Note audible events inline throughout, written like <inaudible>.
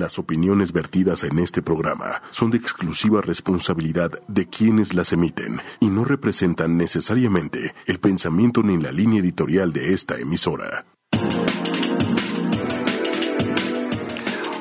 Las opiniones vertidas en este programa son de exclusiva responsabilidad de quienes las emiten y no representan necesariamente el pensamiento ni la línea editorial de esta emisora.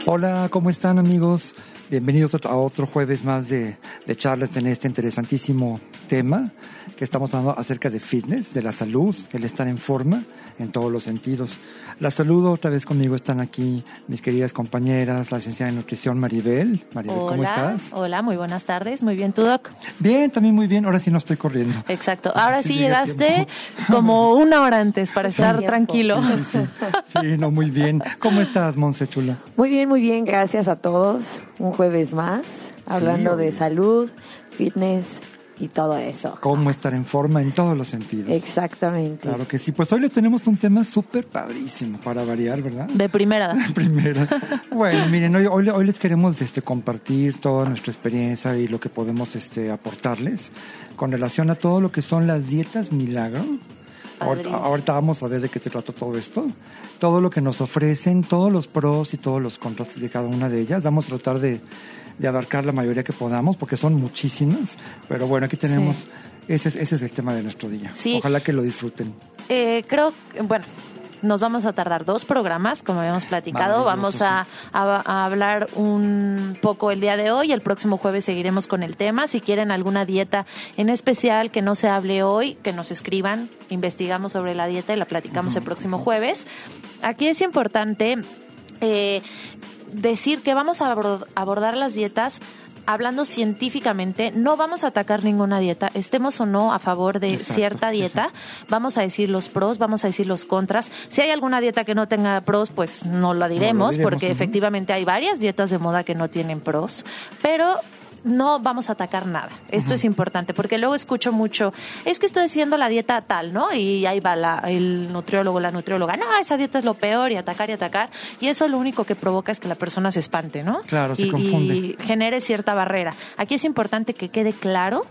Hola, ¿cómo están amigos? Bienvenidos a otro jueves más de, charlas en este interesantísimo tema que estamos hablando acerca de fitness, de la salud, el estar en forma en todos los sentidos. La saludo otra vez conmigo, están aquí mis queridas compañeras, la licenciada en nutrición Maribel. Maribel, hola, ¿cómo estás? Hola, muy buenas tardes, muy bien, ¿tú, Doc? Bien, también muy bien, ahora sí no estoy corriendo. Exacto, ahora sí, sí llegaste como una hora antes para estar tiempo. tranquilo. Sí, sí, sí, no, muy bien. ¿Cómo estás, Monse Chula? Muy bien, muy bien, gracias a todos. Un jueves más, hablando de salud, fitness, y todo eso. Cómo estar en forma en todos los sentidos. Exactamente. Claro que sí. Pues hoy les tenemos un tema súper padrísimo para variar, ¿verdad? De primera. <laughs> De primera. bueno, miren, hoy, hoy, hoy, les queremos este, compartir toda nuestra experiencia y lo que podemos este, aportarles con relación a todo lo que son las dietas milagro. Ahorita, ahorita, vamos a ver de qué se trata todo esto. Todo lo que nos ofrecen, todos los pros y todos los contras de cada una de ellas. Vamos a tratar de de abarcar la mayoría que podamos, porque son muchísimas. Pero bueno, aquí tenemos, sí. ese, es, ese es el tema de nuestro día. Sí. Ojalá que lo disfruten. Eh, creo, bueno, nos vamos a tardar dos programas, como habíamos platicado. Vamos a, a, a, hablar un poco el día de hoy. El próximo jueves seguiremos con el tema. Si quieren alguna dieta en especial que no se hable hoy, que nos escriban. Investigamos sobre la dieta y la platicamos uh -huh. el próximo jueves. Aquí es importante eh, decir que vamos a abordar las dietas hablando científicamente, no vamos a atacar ninguna dieta, estemos o no a favor de Exacto, cierta dieta, vamos a decir los pros, vamos a decir los contras. Si hay alguna dieta que no tenga pros, pues no la diremos, no lo diremos porque uh -huh. efectivamente hay varias dietas de moda que no tienen pros, pero no vamos a atacar nada. Esto uh -huh. es importante porque luego escucho mucho, es que estoy haciendo la dieta tal, ¿no? Y ahí va la, el nutriólogo, la nutrióloga, no, esa dieta es lo peor y atacar y atacar. Y eso lo único que provoca es que la persona se espante, ¿no? Claro, se confunde. Y genere cierta barrera. Aquí es importante que quede claro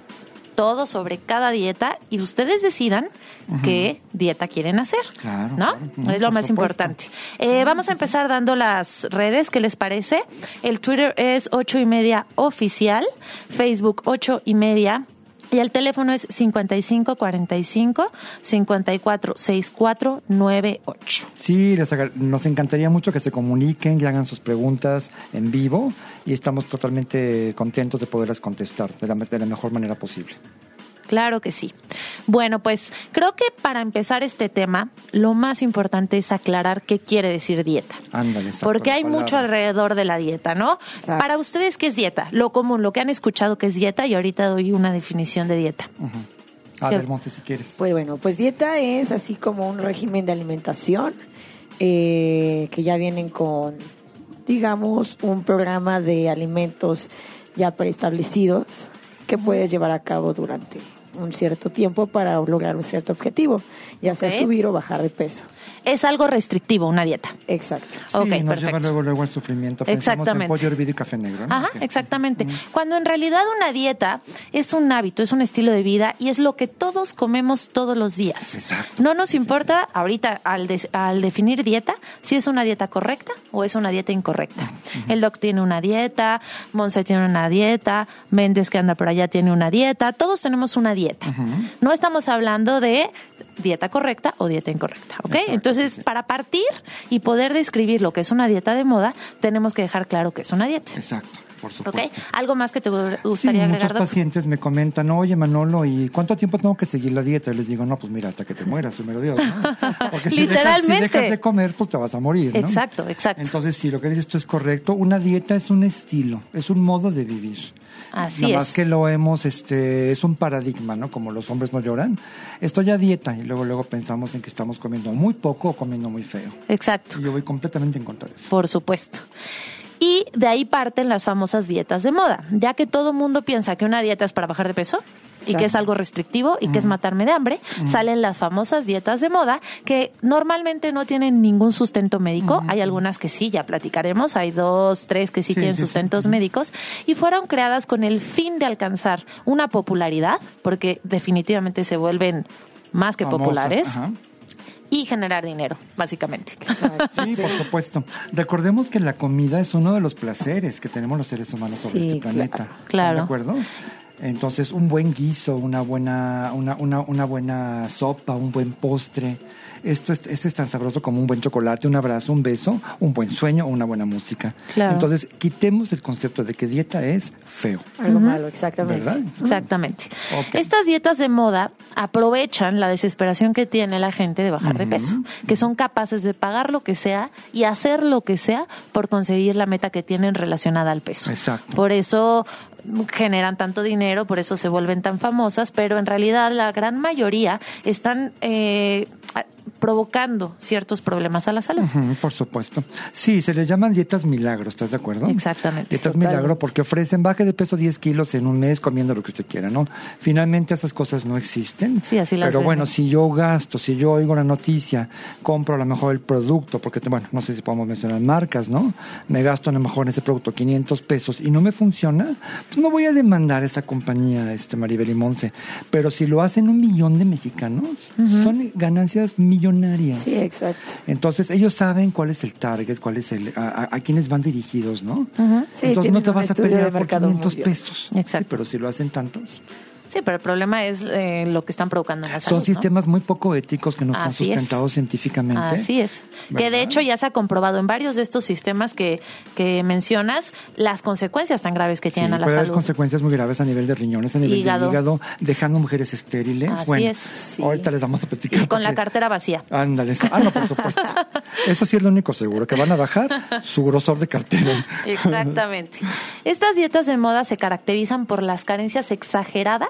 todo sobre cada dieta y ustedes decidan uh -huh. qué dieta quieren hacer. Claro, ¿No? claro. es lo más supuesto. importante. Eh, vamos a empezar dando las redes, ¿qué les parece? El Twitter es ocho y media oficial, Facebook ocho y media. Y el teléfono es 5545 546498. Sí, les, nos encantaría mucho que se comuniquen, que hagan sus preguntas en vivo y estamos totalmente contentos de poderlas contestar de la, de la mejor manera posible. Claro que sí. Bueno, pues creo que para empezar este tema, lo más importante es aclarar qué quiere decir dieta. Ándale, Porque hay mucho alrededor de la dieta, ¿no? Exacto. Para ustedes, ¿qué es dieta? Lo común, lo que han escuchado que es dieta y ahorita doy una definición de dieta. Uh -huh. A ver, Monte, si quieres. Pues bueno, pues dieta es así como un régimen de alimentación eh, que ya vienen con, digamos, un programa de alimentos ya preestablecidos que puedes llevar a cabo durante un cierto tiempo para lograr un cierto objetivo, ya sea okay. subir o bajar de peso. Es algo restrictivo, una dieta. Exacto. Sí, okay, nos perfecto. lleva luego, luego al sufrimiento. Exactamente. En pollo hervido y café negro. ¿no? Ajá, okay. exactamente. Mm. Cuando en realidad una dieta es un hábito, es un estilo de vida y es lo que todos comemos todos los días. Exacto. No nos importa sí. ahorita al, de, al, definir dieta si es una dieta correcta o es una dieta incorrecta. Uh -huh. El doc tiene una dieta, Monse tiene una dieta, Méndez que anda por allá tiene una dieta, todos tenemos una dieta. Uh -huh. No estamos hablando de dieta correcta o dieta incorrecta, ¿ok? Exacto, Entonces, sí. para partir y poder describir lo que es una dieta de moda, tenemos que dejar claro que es una dieta. Exacto. Por supuesto. ¿Okay? ¿Algo más que te gustaría sí, agregar? Muchos pacientes me comentan, oye Manolo, ¿y cuánto tiempo tengo que seguir la dieta? Y les digo, no, pues mira, hasta que te mueras, primero Dios. ¿no? <laughs> Porque si dejas, si dejas, de comer, pues te vas a morir. ¿no? Exacto, exacto. Entonces, sí, lo que dices tú es correcto. Una dieta es un estilo, es un modo de vivir. Así Nada es. más que lo hemos, este, es un paradigma, ¿no? Como los hombres no lloran. Estoy a dieta y luego, luego pensamos en que estamos comiendo muy poco o comiendo muy feo. Exacto. Y yo voy completamente en contra de eso. Por supuesto. Y de ahí parten las famosas dietas de moda, ya que todo mundo piensa que una dieta es para bajar de peso y que es algo restrictivo y que es matarme de hambre, salen las famosas dietas de moda que normalmente no tienen ningún sustento médico. Hay algunas que sí, ya platicaremos. Hay dos, tres que sí, Sí, tienen sí, sí. sustentos médicos y fueron creadas con el fin de alcanzar una popularidad, porque definitivamente se vuelven más que Famosas, populares. ajá. Y generar dinero, básicamente. Sí, por supuesto. Recordemos que la comida es uno de los placeres que tenemos los seres humanos sobre Sí, este planeta. claro. ¿Están ¿De acuerdo? Entonces, un buen guiso, una buena, una, una, una buena sopa, un buen postre. Esto es, este es tan sabroso como un buen chocolate, un abrazo, un beso, un buen sueño o una buena música. Claro. Entonces, quitemos el concepto de que dieta es feo. Algo malo, exactamente. ¿Verdad? Exactamente. Estas dietas de moda aprovechan la desesperación que tiene la gente de bajar de peso, que son capaces de pagar lo que sea y hacer lo que sea por conseguir la meta que tienen relacionada al peso. Exacto. Por eso generan tanto dinero, por eso se vuelven tan famosas, pero en realidad la gran mayoría están eh, provocando ciertos problemas a la salud. Ujú, por supuesto. Sí, se les llaman dietas milagro, ¿estás de acuerdo? Exactamente. Dietas Totalmente. milagro porque ofrecen baje de peso 10 kilos en un mes comiendo lo que usted quiera, ¿no? Finalmente esas cosas no existen. Sí, así las Pero bueno, si yo gasto, si yo oigo la noticia, compro a lo mejor el producto, porque bueno, no sé si podemos mencionar marcas, ¿no? Me gasto a lo mejor en ese producto 500 pesos y no me funciona, pues no voy a demandar a esta compañía, este Maribel y Monse. Pero si lo hacen un millón de mexicanos, son ganancias millonarias. Sí, exacto. Entonces ellos saben cuál es el target, cuál es el a, a- a quiénes van dirigidos, ¿no? Sí, Entonces no te vas a pelear por mercado 500 muy bien. pesos. Exacto. Sí, pero si lo hacen tantos. Sí, pero el problema es eh, lo que están provocando en la salud. Son ¿no? sistemas muy poco éticos que no están Así es. sustentados científicamente. Así es. Que de hecho ya se ha comprobado en varios de estos sistemas que, que mencionas las consecuencias tan graves que Sí, tienen a la puede haber salud. consecuencias muy graves a nivel de riñones, a nivel Hígado. de hígado, dejando mujeres estériles. Así bueno, es, sí. ahorita les vamos a platicar. Y con la cartera vacía. Ándale. Ah, no, por supuesto. <laughs> Eso sí es lo único seguro, que van a bajar su grosor de cartera. Exactamente. Estas dietas de moda se caracterizan por las carencias exageradas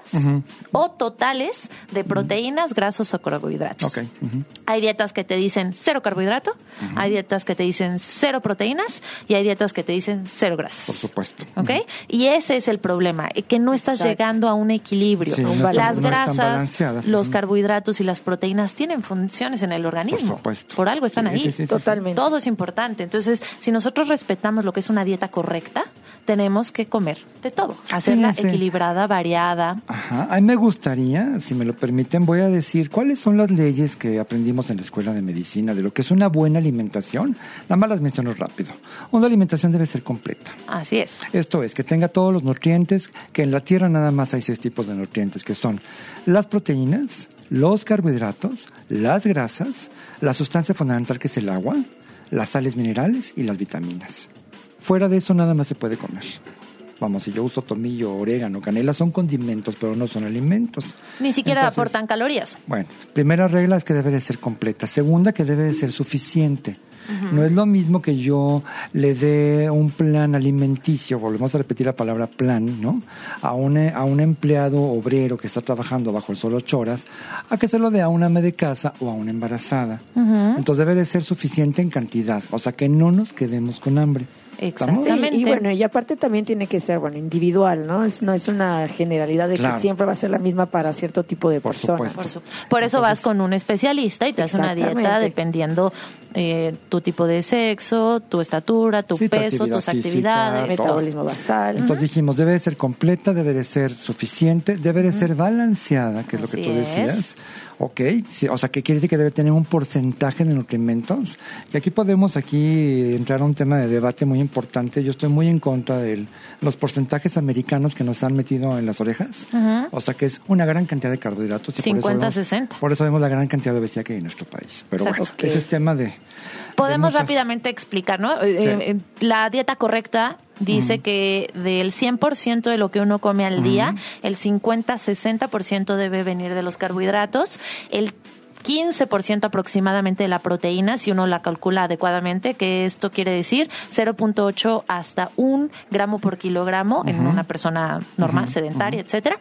o totales de proteínas, grasos o carbohidratos. Ok, ujú. Hay dietas que te dicen cero carbohidrato, hay dietas que te dicen cero proteínas y hay dietas que te dicen cero grasas. Por supuesto. ¿Ok? Y ese es el problema, eh, que no estás Exacto. llegando a un equilibrio. Sí, no están- las grasas, los carbohidratos y las proteínas tienen funciones en el organismo. supuesto. Por algo están Sí, ahí. sí, sí, sí, sí. Totalmente. Todo es importante. Entonces, si nosotros respetamos lo que es una dieta correcta, tenemos que comer de todo. Hacerla equilibrada, variada. Ajá. A mí me gustaría, si me lo permiten, voy a decir cuáles son las leyes que aprendimos en la escuela de medicina de lo que es una buena alimentación. Nada más las menciono rápido. Una alimentación debe ser completa. Así es. Esto es, que tenga todos los nutrientes, que en la tierra nada más hay seis tipos de nutrientes, que son las proteínas, los carbohidratos, las grasas, la sustancia fundamental que es el agua, las sales minerales y las vitaminas. Fuera de eso nada más se puede comer. Vamos, si yo uso tomillo, orégano, canela, son condimentos, pero no son alimentos. Ni siquiera Entonces, aportan calorías. bueno, primera regla es que debe de ser completa. Segunda, que debe de ser suficiente. No es lo mismo que yo le dé un plan alimenticio, volvemos a repetir la palabra plan, ¿no? A un, a un empleado obrero que está trabajando bajo el sol ocho horas, a que se lo dé a una ama de casa o a una embarazada. Entonces debe de ser suficiente en cantidad, o sea, que no nos quedemos con hambre. Exactamente. y bueno, y aparte también tiene que ser, bueno, individual, ¿no? Es, no es una generalidad de Claro. que siempre va a ser la misma para cierto tipo de Por personas. supuesto. Por, su- por eso vas con un especialista y te hace una dieta dependiendo eh, tu tipo de sexo, tu estatura, tu Sí, tu peso, actividad tus física, actividades. todo. Metabolismo basal. Entonces dijimos, debe de ser completa, debe de ser suficiente, debe de ser balanceada, que es lo que tú decías. es. Ok, sí, o sea, que quiere decir que debe tener un porcentaje de nutrimentos. Y aquí podemos aquí entrar a un tema de debate muy importante. Yo estoy muy en contra de los porcentajes americanos que nos han metido en las orejas. O sea, que es una gran cantidad de carbohidratos. y por eso 50, vemos- 60. Por eso vemos la gran cantidad de obesidad que hay en nuestro país. Pero Exacto. bueno, ese es tema de... Podemos muchas- rápidamente explicar, ¿no? Eh, Sí. eh, la dieta correcta dice que del 100% de lo que uno come al día, el 50-60% debe venir de los carbohidratos, el 15% aproximadamente de la proteína, si uno la calcula adecuadamente, que esto quiere decir 0.8 hasta 1 gramo por kilogramo en una persona normal, sedentaria, etcétera.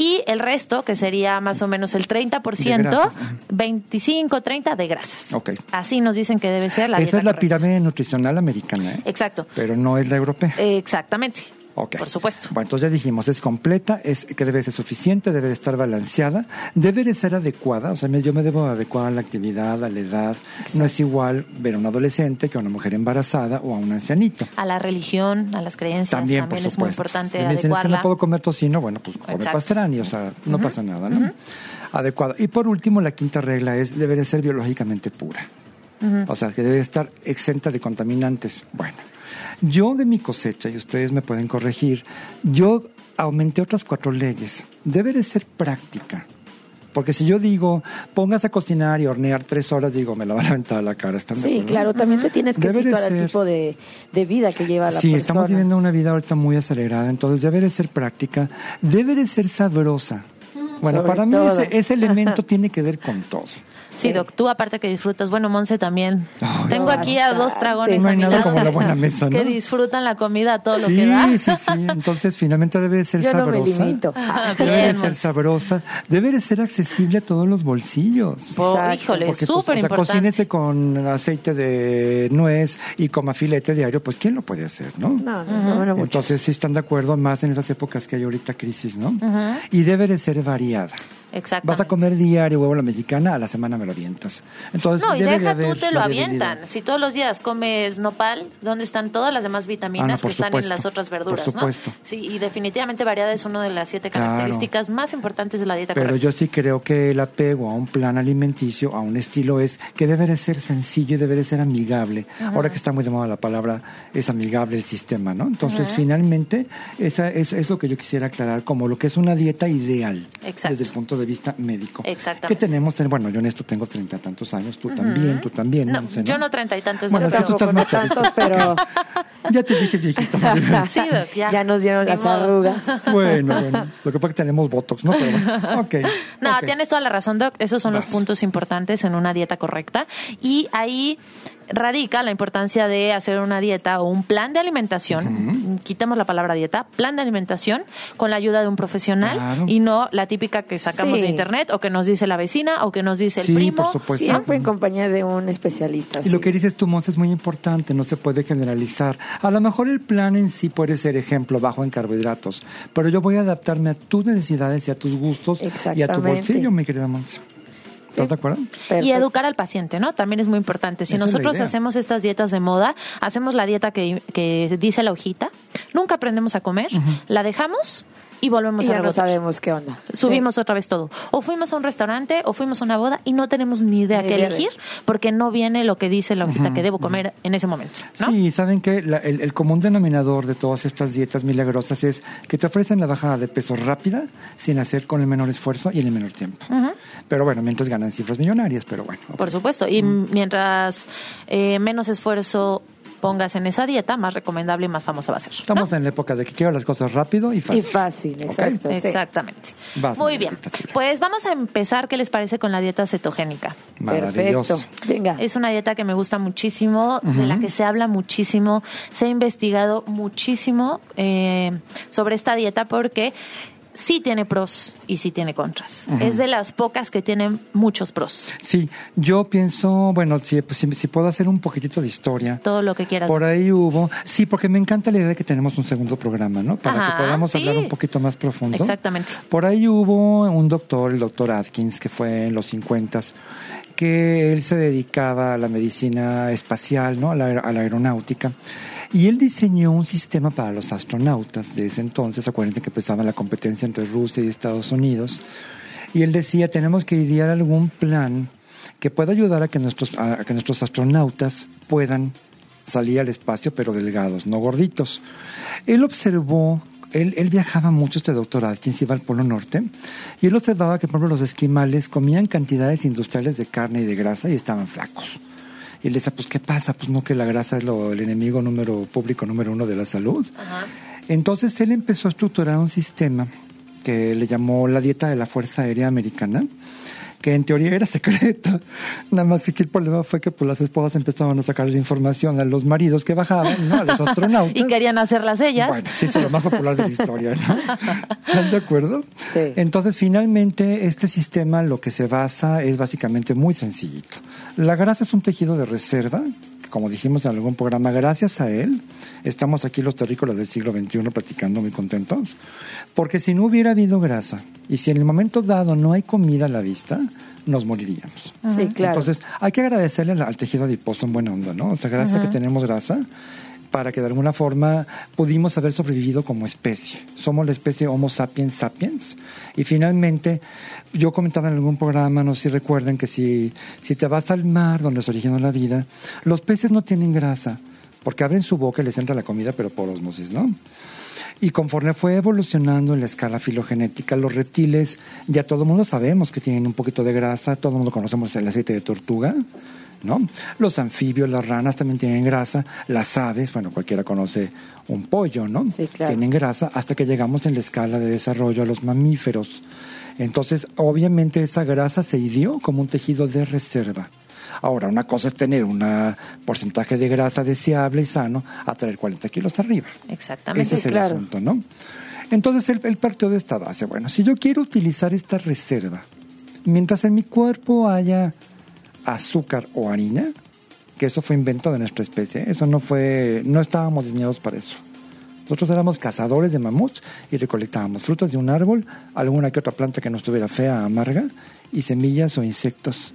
Y el resto, que sería más o menos el 30%, De grasas, ujú. 25, 30 de grasas. Ok. Así nos dicen que debe ser la Esa dieta es la correcta. pirámide nutricional americana, ¿eh? Exacto. pero no es la europea. Exactamente. Por supuesto. Bueno, entonces ya dijimos, es completa, es que debe ser suficiente, debe de estar balanceada, debe de ser adecuada, o sea, yo me debo adecuar a la actividad, a la edad. No es igual ver a un adolescente que a una mujer embarazada o a un ancianito. A la religión, a las creencias, También, también, por es muy importante Y me dicen, es que no puedo comer tocino, bueno, pues come pastrani, o sea, no pasa nada, ¿no? adecuada. Y por último, la quinta regla es, debe ser biológicamente pura. O sea, que debe estar exenta de contaminantes. Bueno, yo de mi cosecha, y ustedes me pueden corregir, yo aumenté otras cuatro leyes. Debe de ser práctica. Porque si yo digo, pongas a cocinar y hornear tres horas, digo, me la van a aventar a la cara. ¿están de Sí, claro, también te tienes que Debe de situar al tipo de, de vida que lleva la Sí, persona. estamos viviendo una vida ahorita muy acelerada, entonces debe de ser práctica, debe de ser sabrosa. Bueno, Sobre para mí ese, ese elemento <laughs> tiene que ver con todo. Sí, Doc, tú aparte que disfrutas, bueno, Monse también. Tengo aquí a dos dragones No hay a mi nada lado como la buena mesa, <laughs> ¿no? que disfrutan la comida a todo lo sí, que da. sí, sí. Entonces, finalmente debe de ser Yo no me sabrosa. limito. Ah, Debe de ser sabrosa, debe de ser accesible a todos los bolsillos. Po- Exacto. híjole, pues, súper o sea, importante. cocínese con aceite de nuez y coma filete diario, pues ¿quién lo puede hacer, no? No, no, no. Entonces sí están de acuerdo más en esas épocas que hay ahorita crisis, ¿no? Y debe de ser variada. Exactamente. Vas a comer diario huevo a la mexicana, a la semana me lo avientas. Entonces, No, y deja tú, te lo avientan. Si todos los días comes nopal, ¿dónde están todas las demás vitaminas Ah, no, que por están en las otras por verduras? supuesto. ¿no? Sí, y definitivamente variada es una de las siete Claro. características más importantes de la dieta Pero correcta. yo sí creo que el apego a un plan alimenticio, a un estilo, es que debe de ser sencillo y debe de ser amigable. Ahora que está muy de moda la palabra, es amigable el sistema, ¿no? Entonces, finalmente, esa es, es lo que yo quisiera aclarar como lo que es una dieta ideal Exacto. desde el punto de vista médico. Exactamente. Que tenemos, bueno, yo en esto tengo treinta y tantos años, tú también, tú también. No, Monse, yo no treinta y tantos. Bueno, tú pero- estás más tantos, pero <laughs> Ya te dije viejito. <laughs> Sí, Doc, ya. ya nos dieron las modo. arrugas. <laughs> bueno, bueno, lo que pasa es que tenemos botox, ¿no? Pero bueno, ok. No, tienes toda la razón, Doc. Esos son los puntos importantes en una dieta correcta. Y ahí radica la importancia de hacer una dieta o un plan de alimentación. Quitamos la palabra dieta, plan de alimentación con la ayuda de un profesional Claro. y no la típica que sacamos Sí. de internet o que nos dice la vecina o que nos dice el Sí, primo. por supuesto. Siempre en compañía de un especialista. Y lo que dices tú, Monse, es muy importante, no se puede generalizar. A lo mejor el plan en sí puede ser ejemplo bajo en carbohidratos, pero yo voy a adaptarme a tus necesidades y a tus gustos y a tu bolsillo, mi querida Monse. ¿Estás Sí. de acuerdo? Y educar al paciente, ¿no? También es muy importante. Si Esa nosotros hacemos estas dietas de moda, hacemos la dieta que, que dice la hojita, nunca aprendemos a comer, la dejamos y volvemos Y a ya no rebotar. sabemos qué onda. Subimos otra vez todo. O fuimos a un restaurante o fuimos a una boda y no tenemos ni idea Ni qué idea de- elegir porque no viene lo que dice la hojita que debo comer en ese momento, ¿no? Sí, saben que la- el, el común denominador de todas estas dietas milagrosas es que te ofrecen la bajada de peso rápida sin hacer con el menor esfuerzo y en el menor tiempo. Pero bueno, mientras ganan cifras millonarias, pero bueno. Por supuesto. Y mientras eh, menos esfuerzo pongas en esa dieta, más recomendable y más famosa va a ser. ¿no? Estamos en la época de que quiero las cosas rápido y fácil. Y fácil, exacto. sí. Exactamente. Vas, Muy bien. Pues vamos a empezar. ¿Qué les parece con la dieta cetogénica? Maravilloso. Perfecto. Venga. Es una dieta que me gusta muchísimo, de la que se habla muchísimo, se ha investigado muchísimo eh, sobre esta dieta porque sí tiene pros y sí tiene contras. Es de las pocas que tienen muchos pros. Sí, yo pienso, bueno, si, pues, si, si puedo hacer un poquitito de historia. Todo lo que quieras. Por ahí hubo, sí, porque me encanta la idea de que tenemos un segundo programa, ¿no? Para Ajá, que podamos sí. hablar un poquito más profundo. Exactamente. Por ahí hubo un doctor, el doctor Atkins, que fue en los 50 que él se dedicaba a la medicina espacial, ¿no? A la, a la aeronáutica. Y él diseñó un sistema para los astronautas de ese entonces. Acuérdense que empezaba la competencia entre Rusia y Estados Unidos. Y él decía, tenemos que idear algún plan que pueda ayudar a que nuestros, a que nuestros astronautas puedan salir al espacio, pero delgados, no gorditos. Él observó, él, viajaba mucho, este doctor Atkins, iba al Polo Norte, y él observaba que, por ejemplo, los esquimales comían cantidades industriales de carne y de grasa y estaban flacos. Y él decía, pues, ¿qué pasa? Pues no que la grasa es lo, el enemigo número público número uno de la salud. Entonces él empezó a estructurar un sistema que le llamó la dieta de la Fuerza Aérea Americana, que en teoría era secreta. <laughs> Nada más que el problema fue que pues, las esposas empezaban a sacar la información a los maridos que bajaban, ¿no? a los <laughs> astronautas. Y querían hacerlas ellas. Bueno, sí, es lo más popular de la historia, ¿no? <laughs> ¿Están de acuerdo? Sí. Entonces, finalmente, este sistema lo que se basa es básicamente muy sencillito. La grasa es un tejido de reserva, como dijimos en algún programa, gracias a él, estamos aquí los terrícolas del siglo XXI platicando muy contentos, porque si no hubiera habido grasa y si en el momento dado no hay comida a la vista, nos moriríamos. Sí, claro. Entonces, hay que agradecerle al, al tejido adiposo en buena onda, ¿no? O sea, gracias a que tenemos grasa, para que de alguna forma pudimos haber sobrevivido como especie. Somos la especie Homo sapiens sapiens. Y finalmente, yo comentaba en algún programa, no sé si recuerden, que si, si te vas al mar donde se originó la vida, los peces no tienen grasa, porque abren su boca y les entra la comida, pero por osmosis, ¿no? Y conforme fue evolucionando en la escala filogenética, los reptiles, ya todo el mundo sabemos que tienen un poquito de grasa, todo el mundo conocemos el aceite de tortuga, ¿no? Los anfibios, las ranas también tienen grasa, las aves, bueno, cualquiera conoce un pollo, ¿no? Sí, claro. Tienen grasa hasta que llegamos en la escala de desarrollo a los mamíferos. Entonces, obviamente esa grasa se ideó como un tejido de reserva. Ahora, una cosa es tener un porcentaje de grasa deseable y sano a traer 40 kilos arriba. Exactamente. Ese es el claro. asunto, ¿no? Entonces, él, él partió de esta base. Bueno, si yo quiero utilizar esta reserva, mientras en mi cuerpo haya azúcar o harina, que eso fue invento de nuestra especie, eso no fue, no estábamos diseñados para eso. Nosotros éramos cazadores de mamuts y recolectábamos frutas de un árbol, alguna que otra planta que no estuviera fea, amarga, y semillas o insectos.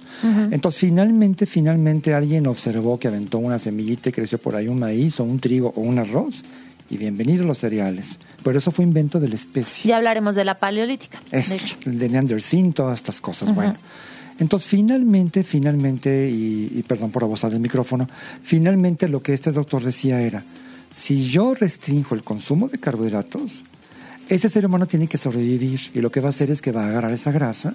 Entonces, finalmente, finalmente alguien observó que aventó una semillita y creció por ahí un maíz o un trigo o un arroz, y bienvenidos los cereales. Pero eso fue invento de la especie. Ya hablaremos de la paleolítica. Es de hecho. de Neanderthal, todas estas cosas. Bueno, entonces finalmente, finalmente, y, perdón por abusar del micrófono, finalmente lo que este doctor decía era, si yo restringo el consumo de carbohidratos, ese ser humano tiene que sobrevivir y lo que va a hacer es que va a agarrar esa grasa,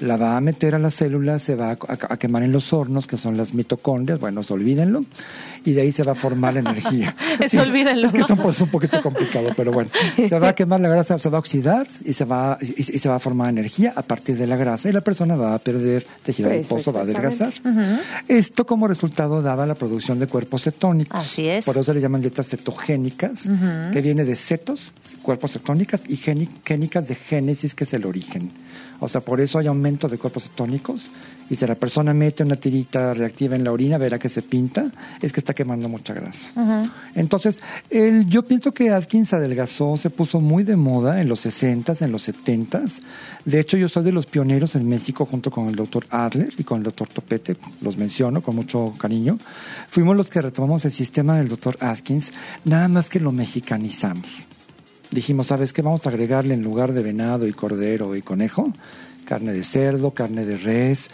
la va a meter a las células, se va a, a- a quemar en los hornos, que son las mitocondrias, bueno, olvídenlo, y de ahí se va a formar energía. <laughs> Eso olvídenlo. Es que es un, un poquito complicado, pero bueno, se va a quemar la grasa, se va a oxidar y se va, y, y se va a formar energía a partir de la grasa y la persona va a perder tejido adiposo, va a adelgazar. Esto como resultado daba la producción de cuerpos cetónicos. Así es. Por eso se le llaman dietas cetogénicas, que viene de cetos, cuerpos cetónicas, y géni- génicas de génesis, que es el origen. O sea, por eso hay aumento de cuerpos cetónicos. Y si la persona mete una tirita reactiva en la orina, verá que se pinta, es que está quemando mucha grasa. Entonces, el, yo pienso que Atkins adelgazó, se puso muy de moda en los 60s, en los 70s. De hecho, yo soy de los pioneros en México junto con el doctor Adler y con el doctor Topete, los menciono con mucho cariño. Fuimos los que retomamos el sistema del doctor Atkins, nada más que lo mexicanizamos. Dijimos, ¿sabes qué? Vamos a agregarle en lugar de venado y cordero y conejo, carne de cerdo, carne de res,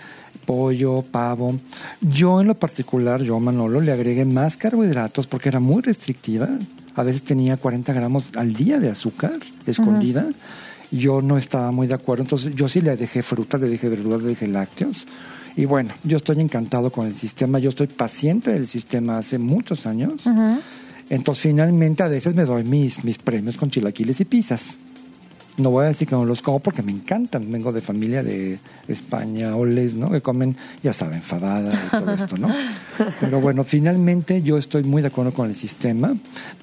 pollo, pavo. Yo en lo particular, yo Manolo, le agregué más carbohidratos porque era muy restrictiva. A veces tenía 40 gramos al día de azúcar escondida. Yo no estaba muy de acuerdo, entonces yo sí le dejé frutas, le dejé verduras, le dejé lácteos. Y bueno, yo estoy encantado con el sistema, yo estoy paciente del sistema hace muchos años. Entonces, finalmente, a veces me doy mis, mis premios con chilaquiles y pizzas. No voy a decir que no los como porque me encantan. Vengo de familia de españoles, ¿no? Que comen, ya saben, fabada y todo esto, ¿no? <laughs> Pero bueno, finalmente yo estoy muy de acuerdo con el sistema,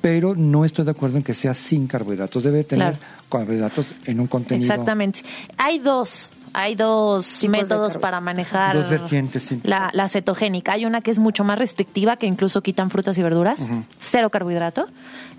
pero no estoy de acuerdo en que sea sin carbohidratos. Debe tener Claro. carbohidratos en un contenido. Exactamente. Hay dos, hay dos métodos para manejar Dos vertientes, sí. la, la cetogénica. Hay una que es mucho más restrictiva, que incluso quitan frutas y verduras, cero carbohidrato.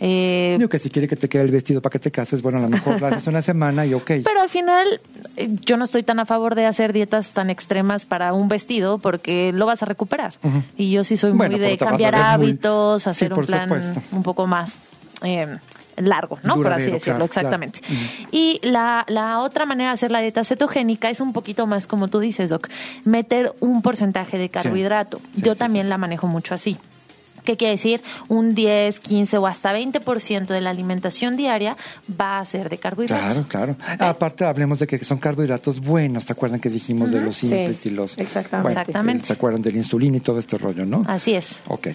Eh, Digo que si quiere que te quede el vestido para que te cases, bueno, a lo mejor lo haces una semana y ok. Pero al final, eh, yo no estoy tan a favor de hacer dietas tan extremas para un vestido porque lo vas a recuperar. Y yo sí soy Bueno, muy de cambiar muy- hábitos, Sí, hacer un plan supuesto. un poco más eh, largo, ¿no? por así decirlo, claro, exactamente. claro. Y la, la otra manera de hacer la dieta cetogénica es un poquito más, como tú dices, Doc, meter un porcentaje de carbohidrato. Sí, yo sí, también sí. la manejo mucho así. ¿Qué quiere decir? Un 10, 15 o hasta 20% de la alimentación diaria va a ser de carbohidratos. Claro, claro. Aparte, hablemos de que son carbohidratos buenos. ¿Te acuerdan que dijimos de los Sí, simples y los. exactamente. Bueno, Exactamente. ¿Se acuerdan de la insulina y todo este rollo, no? Así es. Ok.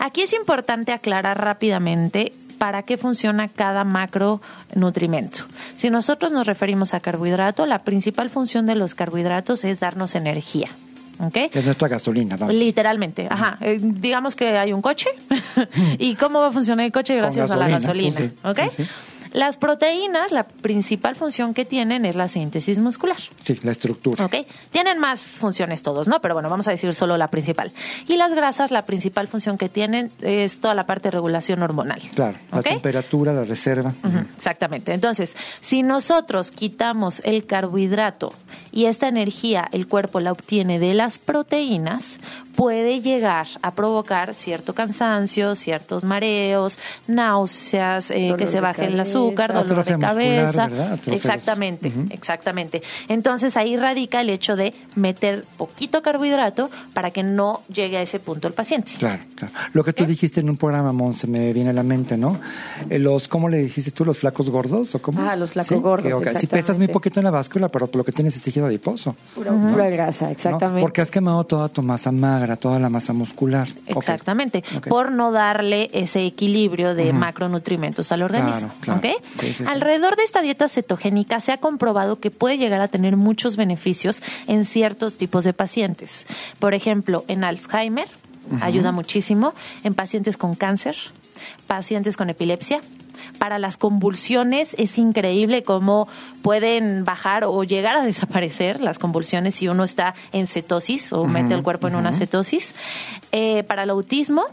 Aquí es importante aclarar rápidamente para qué funciona cada macronutrimento. Si nosotros nos referimos a carbohidrato, la principal función de los carbohidratos es darnos energía. ¿Ok? Es nuestra gasolina, vamos. Literalmente, ajá. Eh, digamos que hay un coche <laughs> y cómo va a funcionar el coche gracias a la gasolina, pues sí, ¿ok? sí, sí. Las proteínas, la principal función que tienen es la síntesis muscular. Sí, la estructura. ¿Ok? Tienen más funciones todos, ¿no? Pero bueno, vamos a decir solo la principal. Y las grasas, la principal función que tienen es toda la parte de regulación hormonal. Claro, la temperatura, la reserva. Exactamente. Entonces, si nosotros quitamos el carbohidrato y esta energía el cuerpo la obtiene de las proteínas, puede llegar a provocar cierto cansancio, ciertos mareos, náuseas, eh, que se de baje el cabeza. Azúcar, dolor de cabeza. Exactamente, exactamente. Entonces ahí radica el hecho de meter poquito carbohidrato para que no llegue a ese punto el paciente. Claro, claro. Lo que tú dijiste en un programa, Mon, se me viene a la mente, ¿no? Eh, Los, ¿cómo le dijiste tú? ¿Los flacos gordos? ¿O cómo? Ah, los flacos gordos, Si pesas muy poquito en la báscula, pero lo que tienes es tejido adiposo. Pura, pura grasa, ¿no? exactamente. Porque has quemado toda tu masa magra, toda la masa muscular. Exactamente, por no darle ese equilibrio de macronutrimentos al organismo. Claro, claro. ¿Ok? Sí, sí, sí. Alrededor de esta dieta cetogénica se ha comprobado que puede llegar a tener muchos beneficios en ciertos tipos de pacientes. Por ejemplo, en Alzheimer ayuda muchísimo, en pacientes con cáncer, pacientes con epilepsia. Para las convulsiones es increíble cómo pueden bajar o llegar a desaparecer las convulsiones si uno está en cetosis o mete el cuerpo en una cetosis. Eh, para el autismo,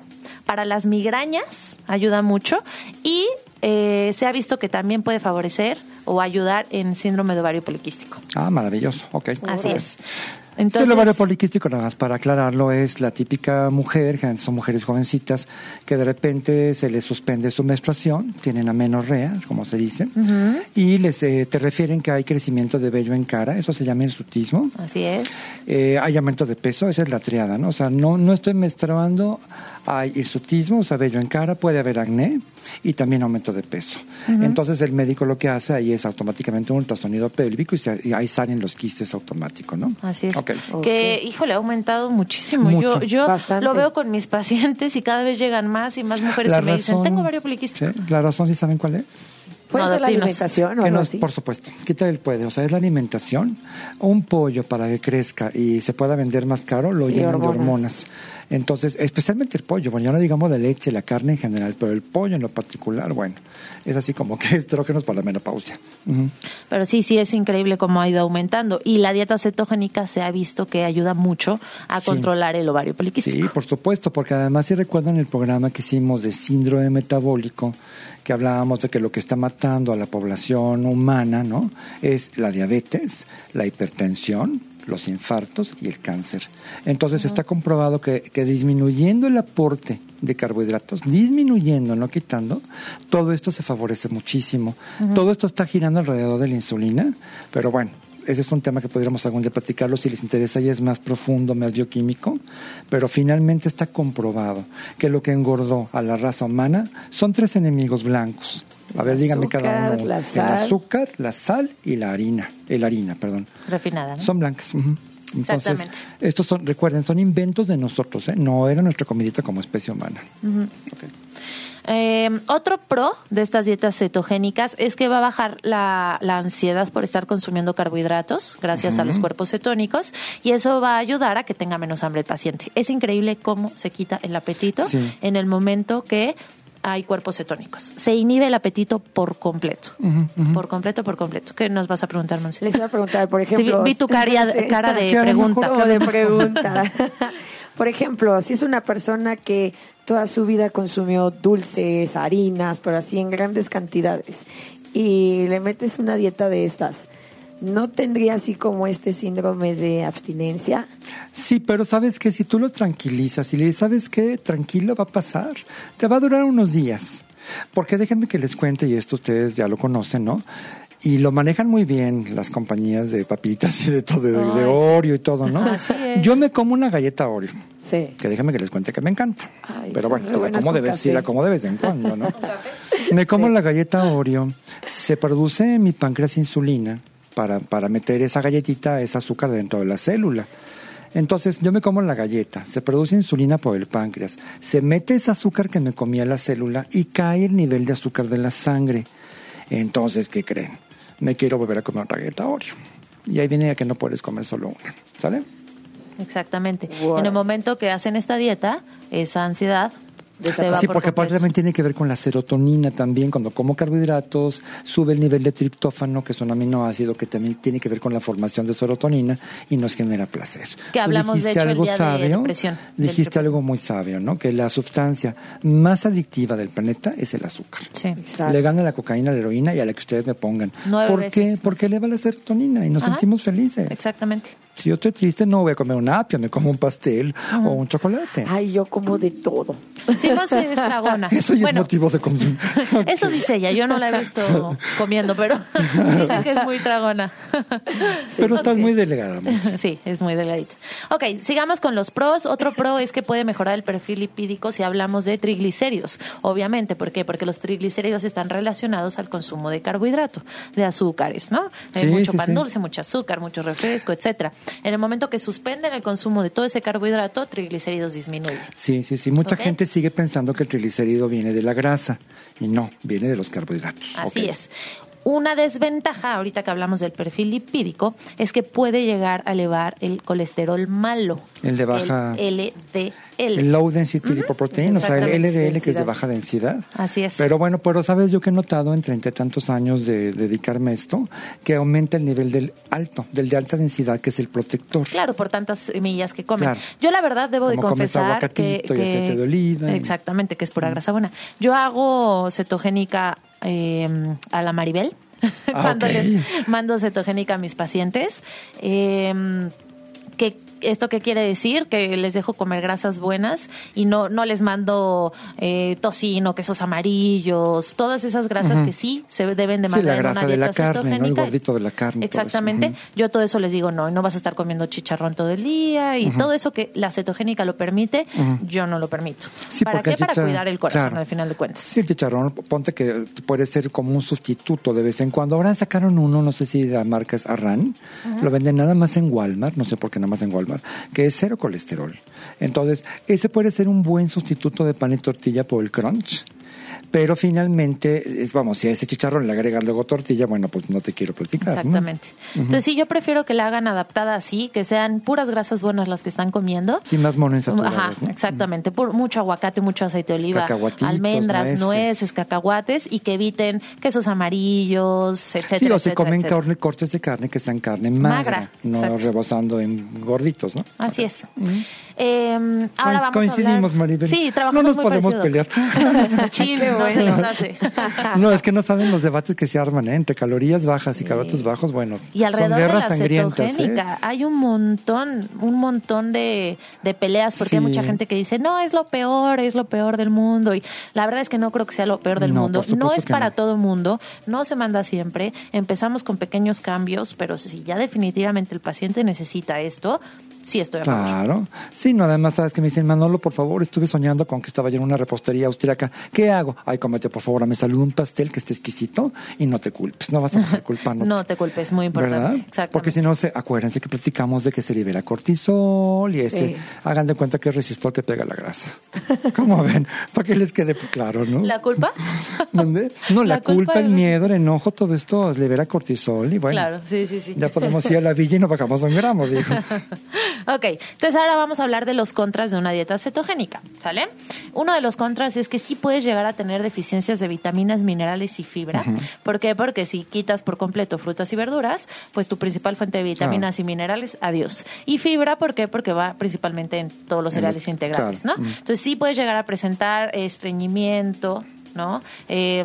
para las migrañas ayuda mucho y eh, se ha visto que también puede favorecer o ayudar en síndrome de ovario poliquístico. Ah, maravilloso. Ok. Así Ok. es. Sí, Entonces, el ovario poliquístico, nada más para aclararlo, es la típica mujer, son mujeres jovencitas, que de repente se les suspende su menstruación, tienen amenorrea, como se dice, y les eh, te refieren que hay crecimiento de vello en cara, eso se llama hirsutismo. así es. Eh, hay aumento de peso, esa es la triada, ¿no? O sea, no, no estoy menstruando, hay hirsutismo, o sea, vello en cara, puede haber acné y también aumento de peso. Entonces el médico lo que hace ahí es automáticamente un ultrasonido pélvico y, se- y ahí salen los quistes automáticos, ¿no? Así es. Ok. Que, híjole, ha aumentado muchísimo. Mucho. Yo, yo Bastante. lo veo con mis pacientes y cada vez llegan más y más mujeres La que me dicen, razón- tengo ovario poliquístico. Sí, la razón, ¿sí saben cuál es? Puede No, ser la dinos. alimentación o Que algo no- así. por supuesto, quita el puede, o sea, es la alimentación. Un pollo para que crezca y se pueda vender más caro lo Sí, llenan de hormonas. hormonas. Entonces, especialmente el pollo, bueno, ya no digamos la leche, la carne en general, pero el pollo en lo particular, bueno, es así como que <laughs> estrógenos para la menopausia. Ujú. Pero sí, sí es increíble cómo ha ido aumentando. Y la dieta cetogénica se ha visto que ayuda mucho a Sí. controlar el ovario poliquístico. Sí, por supuesto, porque además si recuerdan el programa que hicimos de síndrome metabólico, que hablábamos de que lo que está matando a la población humana, ¿no? Es la diabetes, la hipertensión, los infartos y el cáncer. Entonces está comprobado que, que disminuyendo el aporte de carbohidratos, disminuyendo, no quitando, todo esto se favorece muchísimo. Todo esto está girando alrededor de la insulina, pero bueno, ese es un tema que podríamos algún día platicarlo si les interesa y es más profundo, más bioquímico, pero finalmente está comprobado que lo que engordó a la raza humana son tres enemigos blancos. A ver, El dígame cada uno. la El azúcar, la sal y la harina. El harina, perdón. Refinada, ¿no? Son blancas. ujú. Entonces, Exactamente. estos son, recuerden, son inventos de nosotros, ¿eh? no era nuestra comidita como especie humana. Ok. Eh, otro pro de estas dietas cetogénicas es que va a bajar la, la ansiedad por estar consumiendo carbohidratos gracias a los cuerpos cetónicos y eso va a ayudar a que tenga menos hambre el paciente. Es increíble cómo se quita el apetito Sí. en el momento que hay cuerpos cetónicos. Se inhibe el apetito por completo. Por completo, por completo. ¿Qué nos vas a preguntar, Monse? Les iba a preguntar, por ejemplo... vi tu cara- <laughs> Sí. cara pregunta. de pregunta. <laughs> Por ejemplo, si es una persona que toda su vida consumió dulces, harinas, pero así en grandes cantidades, y le metes una dieta de estas, ¿no tendría así como este síndrome de abstinencia? Sí, pero sabes que si tú lo tranquilizas y le dices, ¿sabes qué? Tranquilo, va a pasar. Te va a durar unos días. Porque déjenme que les cuente, y esto ustedes ya lo conocen, ¿no? Y lo manejan muy bien las compañías de papitas y de todo, de, de. Oreo y todo, ¿no? Así es. Yo me como una galleta Oreo. Sí. Que déjame que les cuente que me encanta. Ay, Pero bueno, te la como de vez, sí, la como de vez en cuando, ¿no? <laughs> Me como la galleta Oreo, se produce en mi páncreas insulina para, para meter esa galletita, ese azúcar dentro de la célula. Entonces yo me como la galleta, se produce insulina por el páncreas, se mete ese azúcar que me comía la célula y cae el nivel de azúcar de la sangre. Entonces, ¿qué creen? Me quiero volver a comer otra galleta Oreo. Y ahí viene que no puedes comer solo una, ¿sale? Exactamente. Wow. En el momento que hacen esta dieta, esa ansiedad va Sí, por porque aparte también tiene que ver con la serotonina también. Cuando como carbohidratos, sube el nivel de triptófano, que es un aminoácido que también tiene que ver con la formación de serotonina y nos genera placer. Que hablamos, de dijiste hecho, el algo día de sabio, depresión, Dijiste algo muy sabio, ¿no? Que la sustancia más adictiva del planeta es el azúcar. Sí. Exacto. Le gana la cocaína, la heroína y a la que ustedes me pongan. Nueve ¿Por veces qué? Porque eleva la serotonina y nos Ajá. sentimos felices. Exactamente. Si yo estoy triste, no voy a comer un apio, me como un pastel o un chocolate. Ay, yo como de todo. Sí, Monse es dragona. <laughs> Eso ya bueno, es motivo de consumir. <laughs> Eso dice ella, yo no la he visto <laughs> comiendo, pero dice que es muy dragona. Pero estás muy delegada. Monse. Sí, es muy delgadito. Ok, sigamos con los pros. Otro pro es que puede mejorar el perfil lipídico si hablamos de triglicéridos. Obviamente, ¿por qué? Porque los triglicéridos están relacionados al consumo de carbohidrato, de azúcares, ¿no? Hay mucho sí, pan sí. dulce, mucho azúcar, mucho refresco, etcétera. En el momento que suspenden el consumo de todo ese carbohidrato, triglicéridos disminuyen. Sí, sí, sí. Mucha gente sigue pensando que el triglicérido viene de la grasa y no, viene de los carbohidratos. Así es. Una desventaja, ahorita que hablamos del perfil lipídico, es que puede llegar a elevar el colesterol malo. El de baja- El LDL. El low density lipoprotein, o sea, el LDL que es de densidad. baja densidad. Así es. Pero bueno, pero sabes yo que he notado en treinta y tantos años de dedicarme a esto, que aumenta el nivel del alto, del de alta densidad, que es el protector. Claro, por tantas semillas que comen. Claro. Yo la verdad debo de Como confesar que, que- aceite de oliva Exactamente, que es pura grasa buena. Yo hago cetogénica eh, a la Maribel. <laughs> Ah, cuando les mando cetogénica a mis pacientes. Eh, que ¿Esto qué quiere decir? Que les dejo comer grasas buenas y no, no les mando eh, tocino, quesos amarillos, todas esas grasas que sí se deben de Sí, mandar la en grasa una de la carne, ¿no? El gordito de la carne. Exactamente. Yo todo eso les digo, no, no vas a estar comiendo chicharrón todo el día y todo eso que la cetogénica lo permite, yo no lo permito. Sí, ¿Para qué? Para cuidar el corazón claro. al final de cuentas. Sí, el chicharrón, ponte que puede ser como un sustituto de vez en cuando. Ahora sacaron uno, no sé si la marca es Arran, lo venden nada más en Walmart, no sé por qué nada más en Walmart, que es cero colesterol. Entonces, ese puede ser un buen sustituto de pan y tortilla por el crunch. Pero finalmente, vamos, si a ese chicharrón le agregan luego tortilla, bueno, pues no te quiero platicar. ¿no? Exactamente. Entonces, sí, yo prefiero que la hagan adaptada así, que sean puras grasas buenas las que están comiendo. Sí, más monoinsaturadas, Ajá, ¿no? exactamente. Por mucho aguacate, mucho aceite de oliva, almendras, nueces. nueces. cacahuates y que eviten quesos amarillos, etcétera. Sí, o se etcétera, comen etcétera. carne- cortes de carne que sean carne magra, Magra, no exacto. rebosando en gorditos, ¿no? Así es. Eh, ahora vamos coincidimos, a hablar... Maribel. Sí, trabajamos No nos muy podemos parecido. pelear. <laughs> <laughs> Chin, No se bueno. les hace. <laughs> No, es que no saben los debates que se arman, ¿eh? Entre calorías bajas y carbohidratos bajos, bueno. Y alrededor son de guerras la sangrientas, ¿eh? hay un montón, un montón de, de peleas porque hay mucha gente que dice, no, es lo peor, es lo peor del mundo. Y la verdad es que no creo que sea lo peor del No, mundo. No es para no. todo mundo, no se manda siempre. Empezamos con pequeños cambios, pero si ya definitivamente el paciente necesita esto, sí estoy a favor. Claro. Sí, no, además, sabes que me dicen, Manolo, por favor, estuve soñando con que estaba yo en una repostería austriaca. ¿Qué hago? Ay, cómete, por favor, me saludo un pastel que esté exquisito y no te culpes. No vas a pasar <laughs> culpando. No te culpes, muy importante. ¿Verdad? Porque si no, se, acuérdense que platicamos de que se libera cortisol y este, Sí. hagan de cuenta que es resistor que pega la grasa. <laughs> ¿Cómo ven? Para que les quede claro, ¿no? ¿La culpa? <laughs> ¿Dónde? No, la, La culpa culpa, el miedo, el enojo, todo esto libera cortisol y bueno. Claro, sí, sí, sí. Ya podemos ir a la villa y nos bajamos un gramo, dijo. Ok, entonces ahora vamos a hablar de los contras de una dieta cetogénica, ¿sale? Uno de los contras es que sí puedes llegar a tener deficiencias de vitaminas, minerales y fibra. ¿Por qué? Porque si quitas por completo frutas y verduras, pues tu principal fuente de vitaminas y minerales, adiós. Y fibra, ¿por qué? Porque va principalmente en todos los cereales los- integrales, claro. ¿no? Entonces sí puedes llegar a presentar estreñimiento, ¿no? Eh,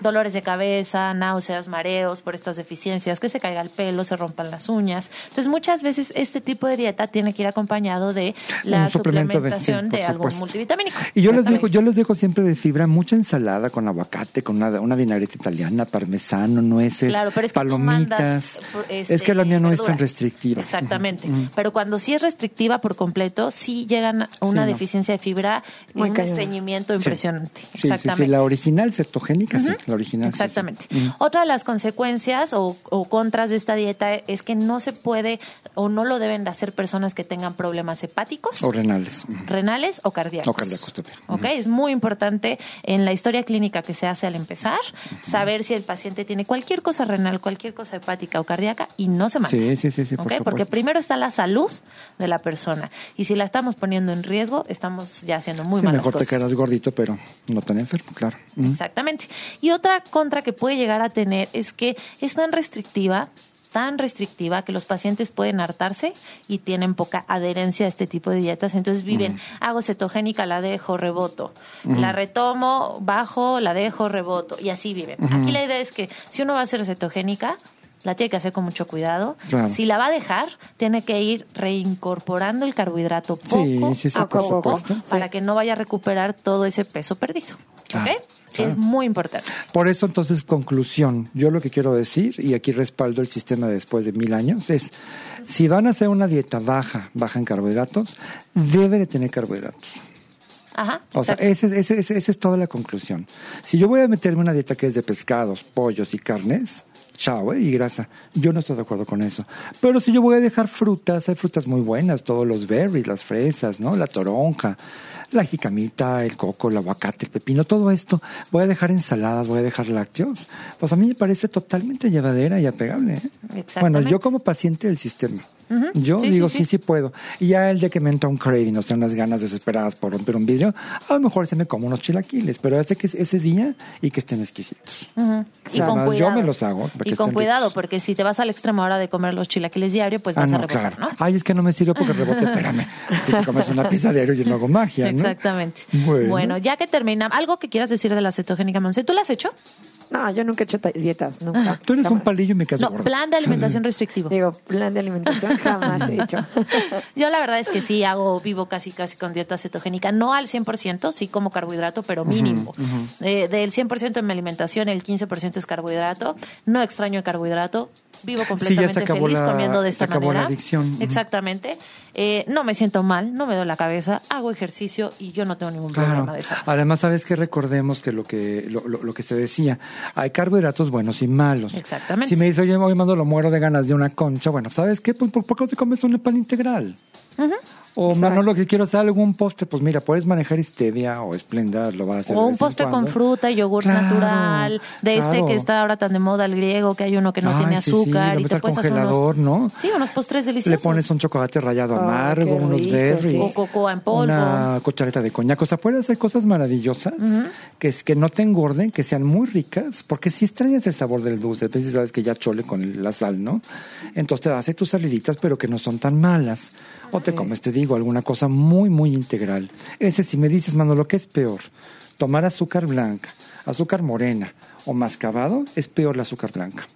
dolores de cabeza, náuseas, mareos por estas deficiencias, que se caiga el pelo, se rompan las uñas. Entonces, muchas veces este tipo de dieta tiene que ir acompañado de la Un suplemento de- suplementación sí, de, por algún multivitamínico. Y yo les dejo, yo les dejo siempre de fibra mucha ensalada con aguacate, con una, una vinagreta italiana, parmesano, nueces, Claro, pero es que tú palomitas. mandas, este, es que la mía no es tan restrictiva. Exactamente. Pero cuando sí es restrictiva por completo, sí llegan a una Sí, no. deficiencia de fibra y Muy un cañón. estreñimiento Sí. impresionante. Sí, sí, sí, Exactamente. la original cetogénica, sí, la original. sí, sí. Exactamente. Otra de las consecuencias o, o contras de esta dieta es que no se puede o no lo deben de hacer personas que tengan problemas hepáticos, O renales. Renales o cardíacos. O cardíacos también. Ok, Es muy importante en la historia clínica que se hace al empezar saber si el paciente tiene cualquier cosa renal, cualquier cosa hepática o cardíaca y no se manda. Sí, sí, sí, sí, por Ok, Porque primero está la salud de la persona y si la estamos poniendo en riesgo, estamos ya haciendo muy malas mejor cosas. te quedas gordito, pero no tan enfermo, claro. Exactamente. Y otra contra que puede llegar a tener es que es tan restrictiva tan restrictiva que los pacientes pueden hartarse y tienen poca adherencia a este tipo de dietas. Entonces viven, hago cetogénica, la dejo, reboto. La retomo, bajo, la dejo, reboto. Y así viven. Aquí la idea es que si uno va a hacer cetogénica, la tiene que hacer con mucho cuidado. Claro. Si la va a dejar, tiene que ir reincorporando el carbohidrato poco Sí, sí, sí, a poco para que no vaya a recuperar todo ese peso perdido. Claro, ¿Ok? claro. Es muy importante. Por eso, entonces, conclusión, yo lo que quiero decir, y aquí respaldo el sistema de después de mil años, es, si van a hacer una dieta baja, baja en carbohidratos, debe de tener carbohidratos. Ajá. O sea, esa es, esa es toda la conclusión. Si yo voy a meterme una dieta que es de pescados, pollos y carnes, chao, ¿eh? y grasa, yo no estoy de acuerdo con eso. Pero si yo voy a dejar frutas, hay frutas muy buenas, todos los berries, las fresas, ¿no? La toronja, la jicamita, el coco, el aguacate, el pepino, todo esto. Voy a dejar ensaladas, voy a dejar lácteos. Pues a mí me parece totalmente llevadera y apegable. ¿eh? Bueno, yo como paciente del sistema. Yo Sí, digo, sí, sí, sí. sí, puedo. Y ya el de que me entra un craving, o sea, unas ganas desesperadas por romper un vidrio, a lo mejor se me como unos chilaquiles, pero este que es ese día y que estén exquisitos. Ujú. Y sea, con además, yo cuidado. me los hago Y con cuidado, ricos. porque si te vas al extremo ahora de comer los chilaquiles diario, pues Ah, vas a rebotar, claro. ¿no? Ay, es que no me sirve porque rebote, <laughs> espérame. Si te comes una pizza diario, yo no hago magia, <laughs> ¿no? Exactamente. Bueno. Bueno. ya que terminamos, ¿algo que quieras decir de la cetogénica, Monse? ¿Tú la has hecho? No, yo nunca he hecho ta- dietas, nunca. Tú eres un palillo y me caso No, gordo. plan de alimentación restrictivo. Digo, plan de alimentación jamás he hecho. <laughs> Yo la verdad es que sí hago, vivo casi casi con dieta cetogénica, no al 100%, sí como carbohidrato, pero mínimo. Eh, del 100% en mi alimentación, el 15% es carbohidrato. No extraño el carbohidrato, vivo completamente se acabó feliz la- comiendo de se esta acabó la manera. adicción. Ujú. Exactamente. Eh, no me siento mal, no me duele la cabeza, hago ejercicio y yo no tengo ningún Claro. problema de salud. Además, sabes que recordemos que lo que lo, lo- lo que se decía, hay carbohidratos buenos y malos. Exactamente. Si me dice, oye, hoy mando lo muero de ganas de una concha, bueno, ¿sabes qué? Pues, ¿por, no te comes un pan integral? O Manolo, que quiero hacer algún postre, pues mira, puedes manejar stevia o esplenda, lo vas a hacer. O de un vez en postre con fruta y yogur Claro, natural, de este que está ahora tan de moda el griego, que hay uno que no Ay, tiene sí, sí, azúcar lo y te puedes hacer congelador, unos, ¿no? Sí, unos postres Le deliciosos. pones un chocolate rallado amargo, unos rico, berries. O cocoa en polvo. Una cuchareta de coñac. O sea, puedes hacer cosas maravillosas que, es- que no te engorden, que sean muy ricas, porque si extrañas el sabor del dulce, a veces sabes que ya chole con la sal, ¿no? Entonces te haces tus saliditas, pero que no son tan malas. O te comes, te digo, alguna cosa muy, muy integral. Ese, si me dices, mano, lo que es peor, tomar azúcar blanca, azúcar morena o mascabado, es peor la azúcar blanca.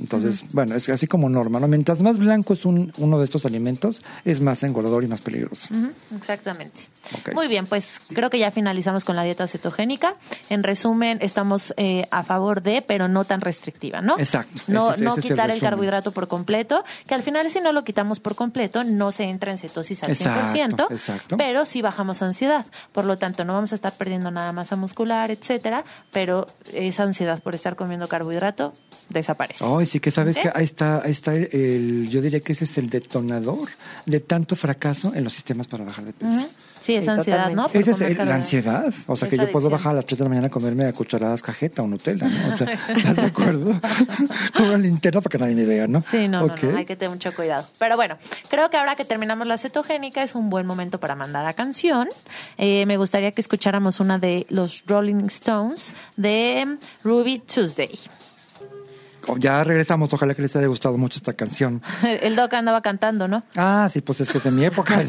Entonces, bueno, es así como norma, ¿no? Mientras más blanco es un- uno de estos alimentos, es más engordador y más peligroso. Exactamente. Muy bien, pues creo que ya finalizamos con la dieta cetogénica. En resumen, estamos eh, a favor de, pero no tan restrictiva, ¿no? Exacto. No, Ese no ese es el quitar el, carbohidrato por completo, que al final si no lo quitamos por completo, no se entra en cetosis al Exacto, 100%, exacto. pero sí bajamos ansiedad. Por lo tanto, no vamos a estar perdiendo nada masa muscular, etcétera, pero esa ansiedad por estar comiendo carbohidrato desaparece. Ay, sí que sabes ¿Ok? que ahí está, ahí está el, el- yo diría que ese es el detonador de tanto fracaso en los sistemas para bajar de peso. Sí, esa Sí, ansiedad, ¿no? Esa es el- la ansiedad. O sea, que yo puedo bajar a las 3 de la mañana a comerme a cucharadas cajeta o Nutella, ¿no? O sea, <laughs> ¿estás de acuerdo? <laughs> Con una linterna para que nadie me vea, ¿no? Sí, no, no, no, hay que tener mucho cuidado. Pero bueno, creo que ahora que terminamos la cetogénica es un buen momento para mandar a canción. Eh, me gustaría que escucháramos una de los Rolling Stones de Ruby Tuesday. Oh, Ya regresamos, ojalá que les haya gustado mucho esta canción. <laughs> El Doc andaba cantando, ¿no? Ah, sí, pues es que es de mi época. <laughs>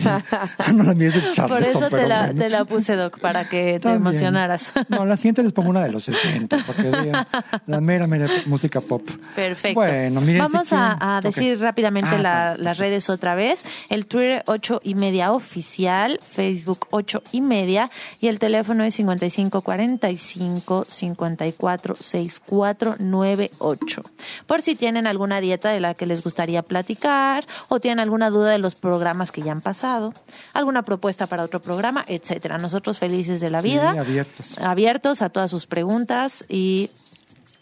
<laughs> no la mía de Por Charleston, eso te la, bueno. te la puse, Doc, para que te Está bien. emocionaras. No, la siguiente les pongo una de los 60, para que vean la mera, mera música pop. Perfecto. Bueno, miren. Vamos si a, a decir Ok. rápidamente Ah, la- las redes otra vez. El Twitter 8 y media oficial, Facebook 8 y media y el teléfono es 5545 54 6498. Por si tienen alguna dieta de la que les gustaría platicar o tienen alguna duda de los programas que ya han pasado, alguna propuesta para otro programa, etcétera. Nosotros felices de la Sí, vida, abiertos. abiertos a todas sus preguntas y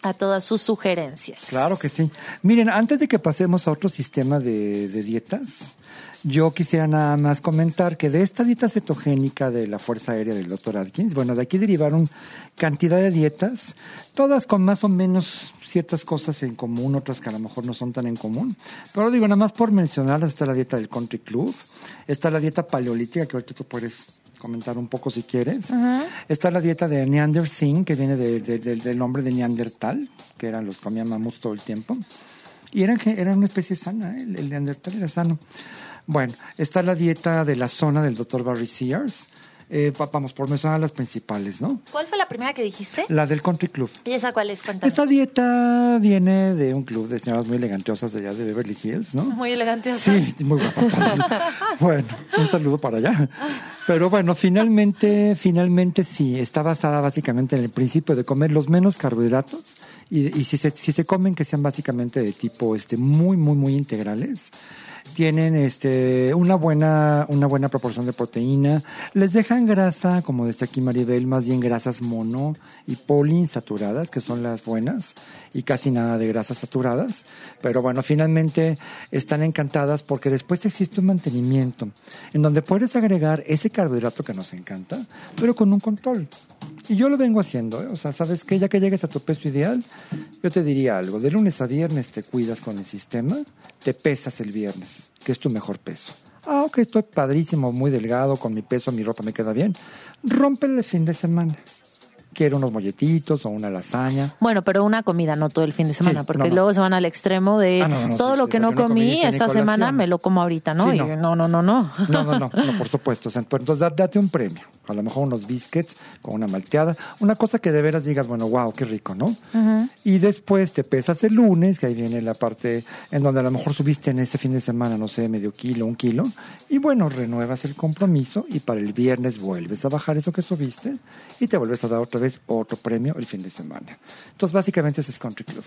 a todas sus sugerencias. Claro que sí. Miren, antes de que pasemos a otro sistema de, de dietas, yo quisiera nada más comentar que de esta dieta cetogénica de la Fuerza Aérea del Dr. Atkins, bueno, de aquí derivaron cantidad de dietas, todas con más o menos ciertas cosas en común, otras que a lo mejor no son tan en común. Pero digo, nada más por mencionarlas, está la dieta del Country Club, está la dieta paleolítica, que ahorita tú puedes comentar un poco si quieres. Está la dieta de Neanderthal, que viene de- de- de- del nombre de Neandertal, que eran los que comían mamuts todo el tiempo. Y eran, eran una especie sana, ¿eh? el, el Neandertal era sano. Bueno, está la dieta de la zona del Dr. Barry Sears. Eh, va- vamos, por mencionar las principales, ¿no? ¿Cuál fue la primera que dijiste? La del Country Club. ¿Y esa cuál es? Cuéntanos. Esta dieta viene de un club de señoras muy elegantiosas de allá de Beverly Hills, ¿no? Muy elegante. Sí, muy guapas <laughs> bueno, un saludo para allá. Pero bueno, finalmente, finalmente sí, está basada básicamente en el principio de comer los menos carbohidratos y, y si, se, si se comen que sean básicamente de tipo este muy, muy, muy integrales. Tienen este, una, buena, una buena proporción de proteína. Les dejan grasa, como decía aquí Maribel, más bien grasas mono y poliinsaturadas, que son las buenas, y casi nada de grasas saturadas. Pero bueno, finalmente están encantadas porque después existe un mantenimiento en donde puedes agregar ese carbohidrato que nos encanta, pero con un control. Y yo lo vengo haciendo, ¿eh? o sea, sabes que ya que llegues a tu peso ideal, yo te diría algo, de lunes a viernes te cuidas con el sistema, te pesas el viernes, que es tu mejor peso. Ah, ok, estoy padrísimo, muy delgado, con mi peso, mi ropa me queda bien. Rómpele el fin de semana. Quiero unos molletitos o una lasaña. Bueno, pero una comida, no todo el fin de semana, Sí, porque no, no. luego se van al extremo de Ah, no, todo sí, lo que no comí esta semana me lo como ahorita, ¿no? Sí, Y no. no, no, no, no. No, no, no, por supuesto. Pues, entonces da- date un premio. A lo mejor unos biscuits con una malteada. Una cosa que de veras digas, bueno, wow, qué rico, ¿no? Y después te pesas el lunes, que ahí viene la parte en donde a lo mejor subiste en ese fin de semana, no sé, medio kilo, un kilo. Y bueno, renuevas el compromiso y para el viernes vuelves a bajar eso que subiste y te vuelves a dar otra vez otro premio el fin de semana. Entonces, básicamente ese es Country Club.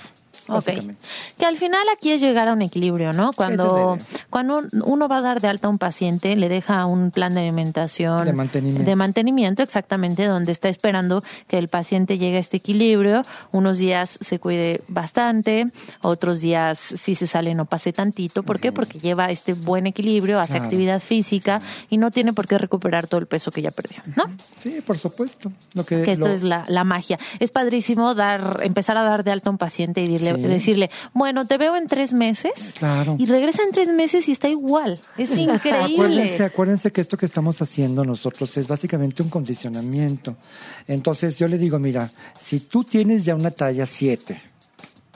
Ok. Básicamente. Que al final aquí es llegar a un equilibrio, ¿no? Cuando, es cuando un- uno va a dar de alta a un paciente, le deja un plan de alimentación. De mantenimiento. de mantenimiento, exactamente, donde está esperando que el paciente llegue a este equilibrio. Unos días se cuide bastante, otros días si se sale no pase tantito. ¿Por qué? Porque lleva este buen equilibrio, hace Claro. actividad física y no tiene por qué recuperar todo el peso que ya perdió, ¿no? Sí, por supuesto. Lo que, que esto lo- es la, la magia. Es padrísimo dar, empezar a dar de alta a un paciente y dirle- Sí. decirle, bueno, te veo en tres meses. Claro. Y regresa en tres meses y está igual. Es <laughs> Acuérdense, increíble. acuérdense que esto que estamos haciendo nosotros es básicamente un condicionamiento. Entonces yo le digo, mira, si tú tienes ya una talla 7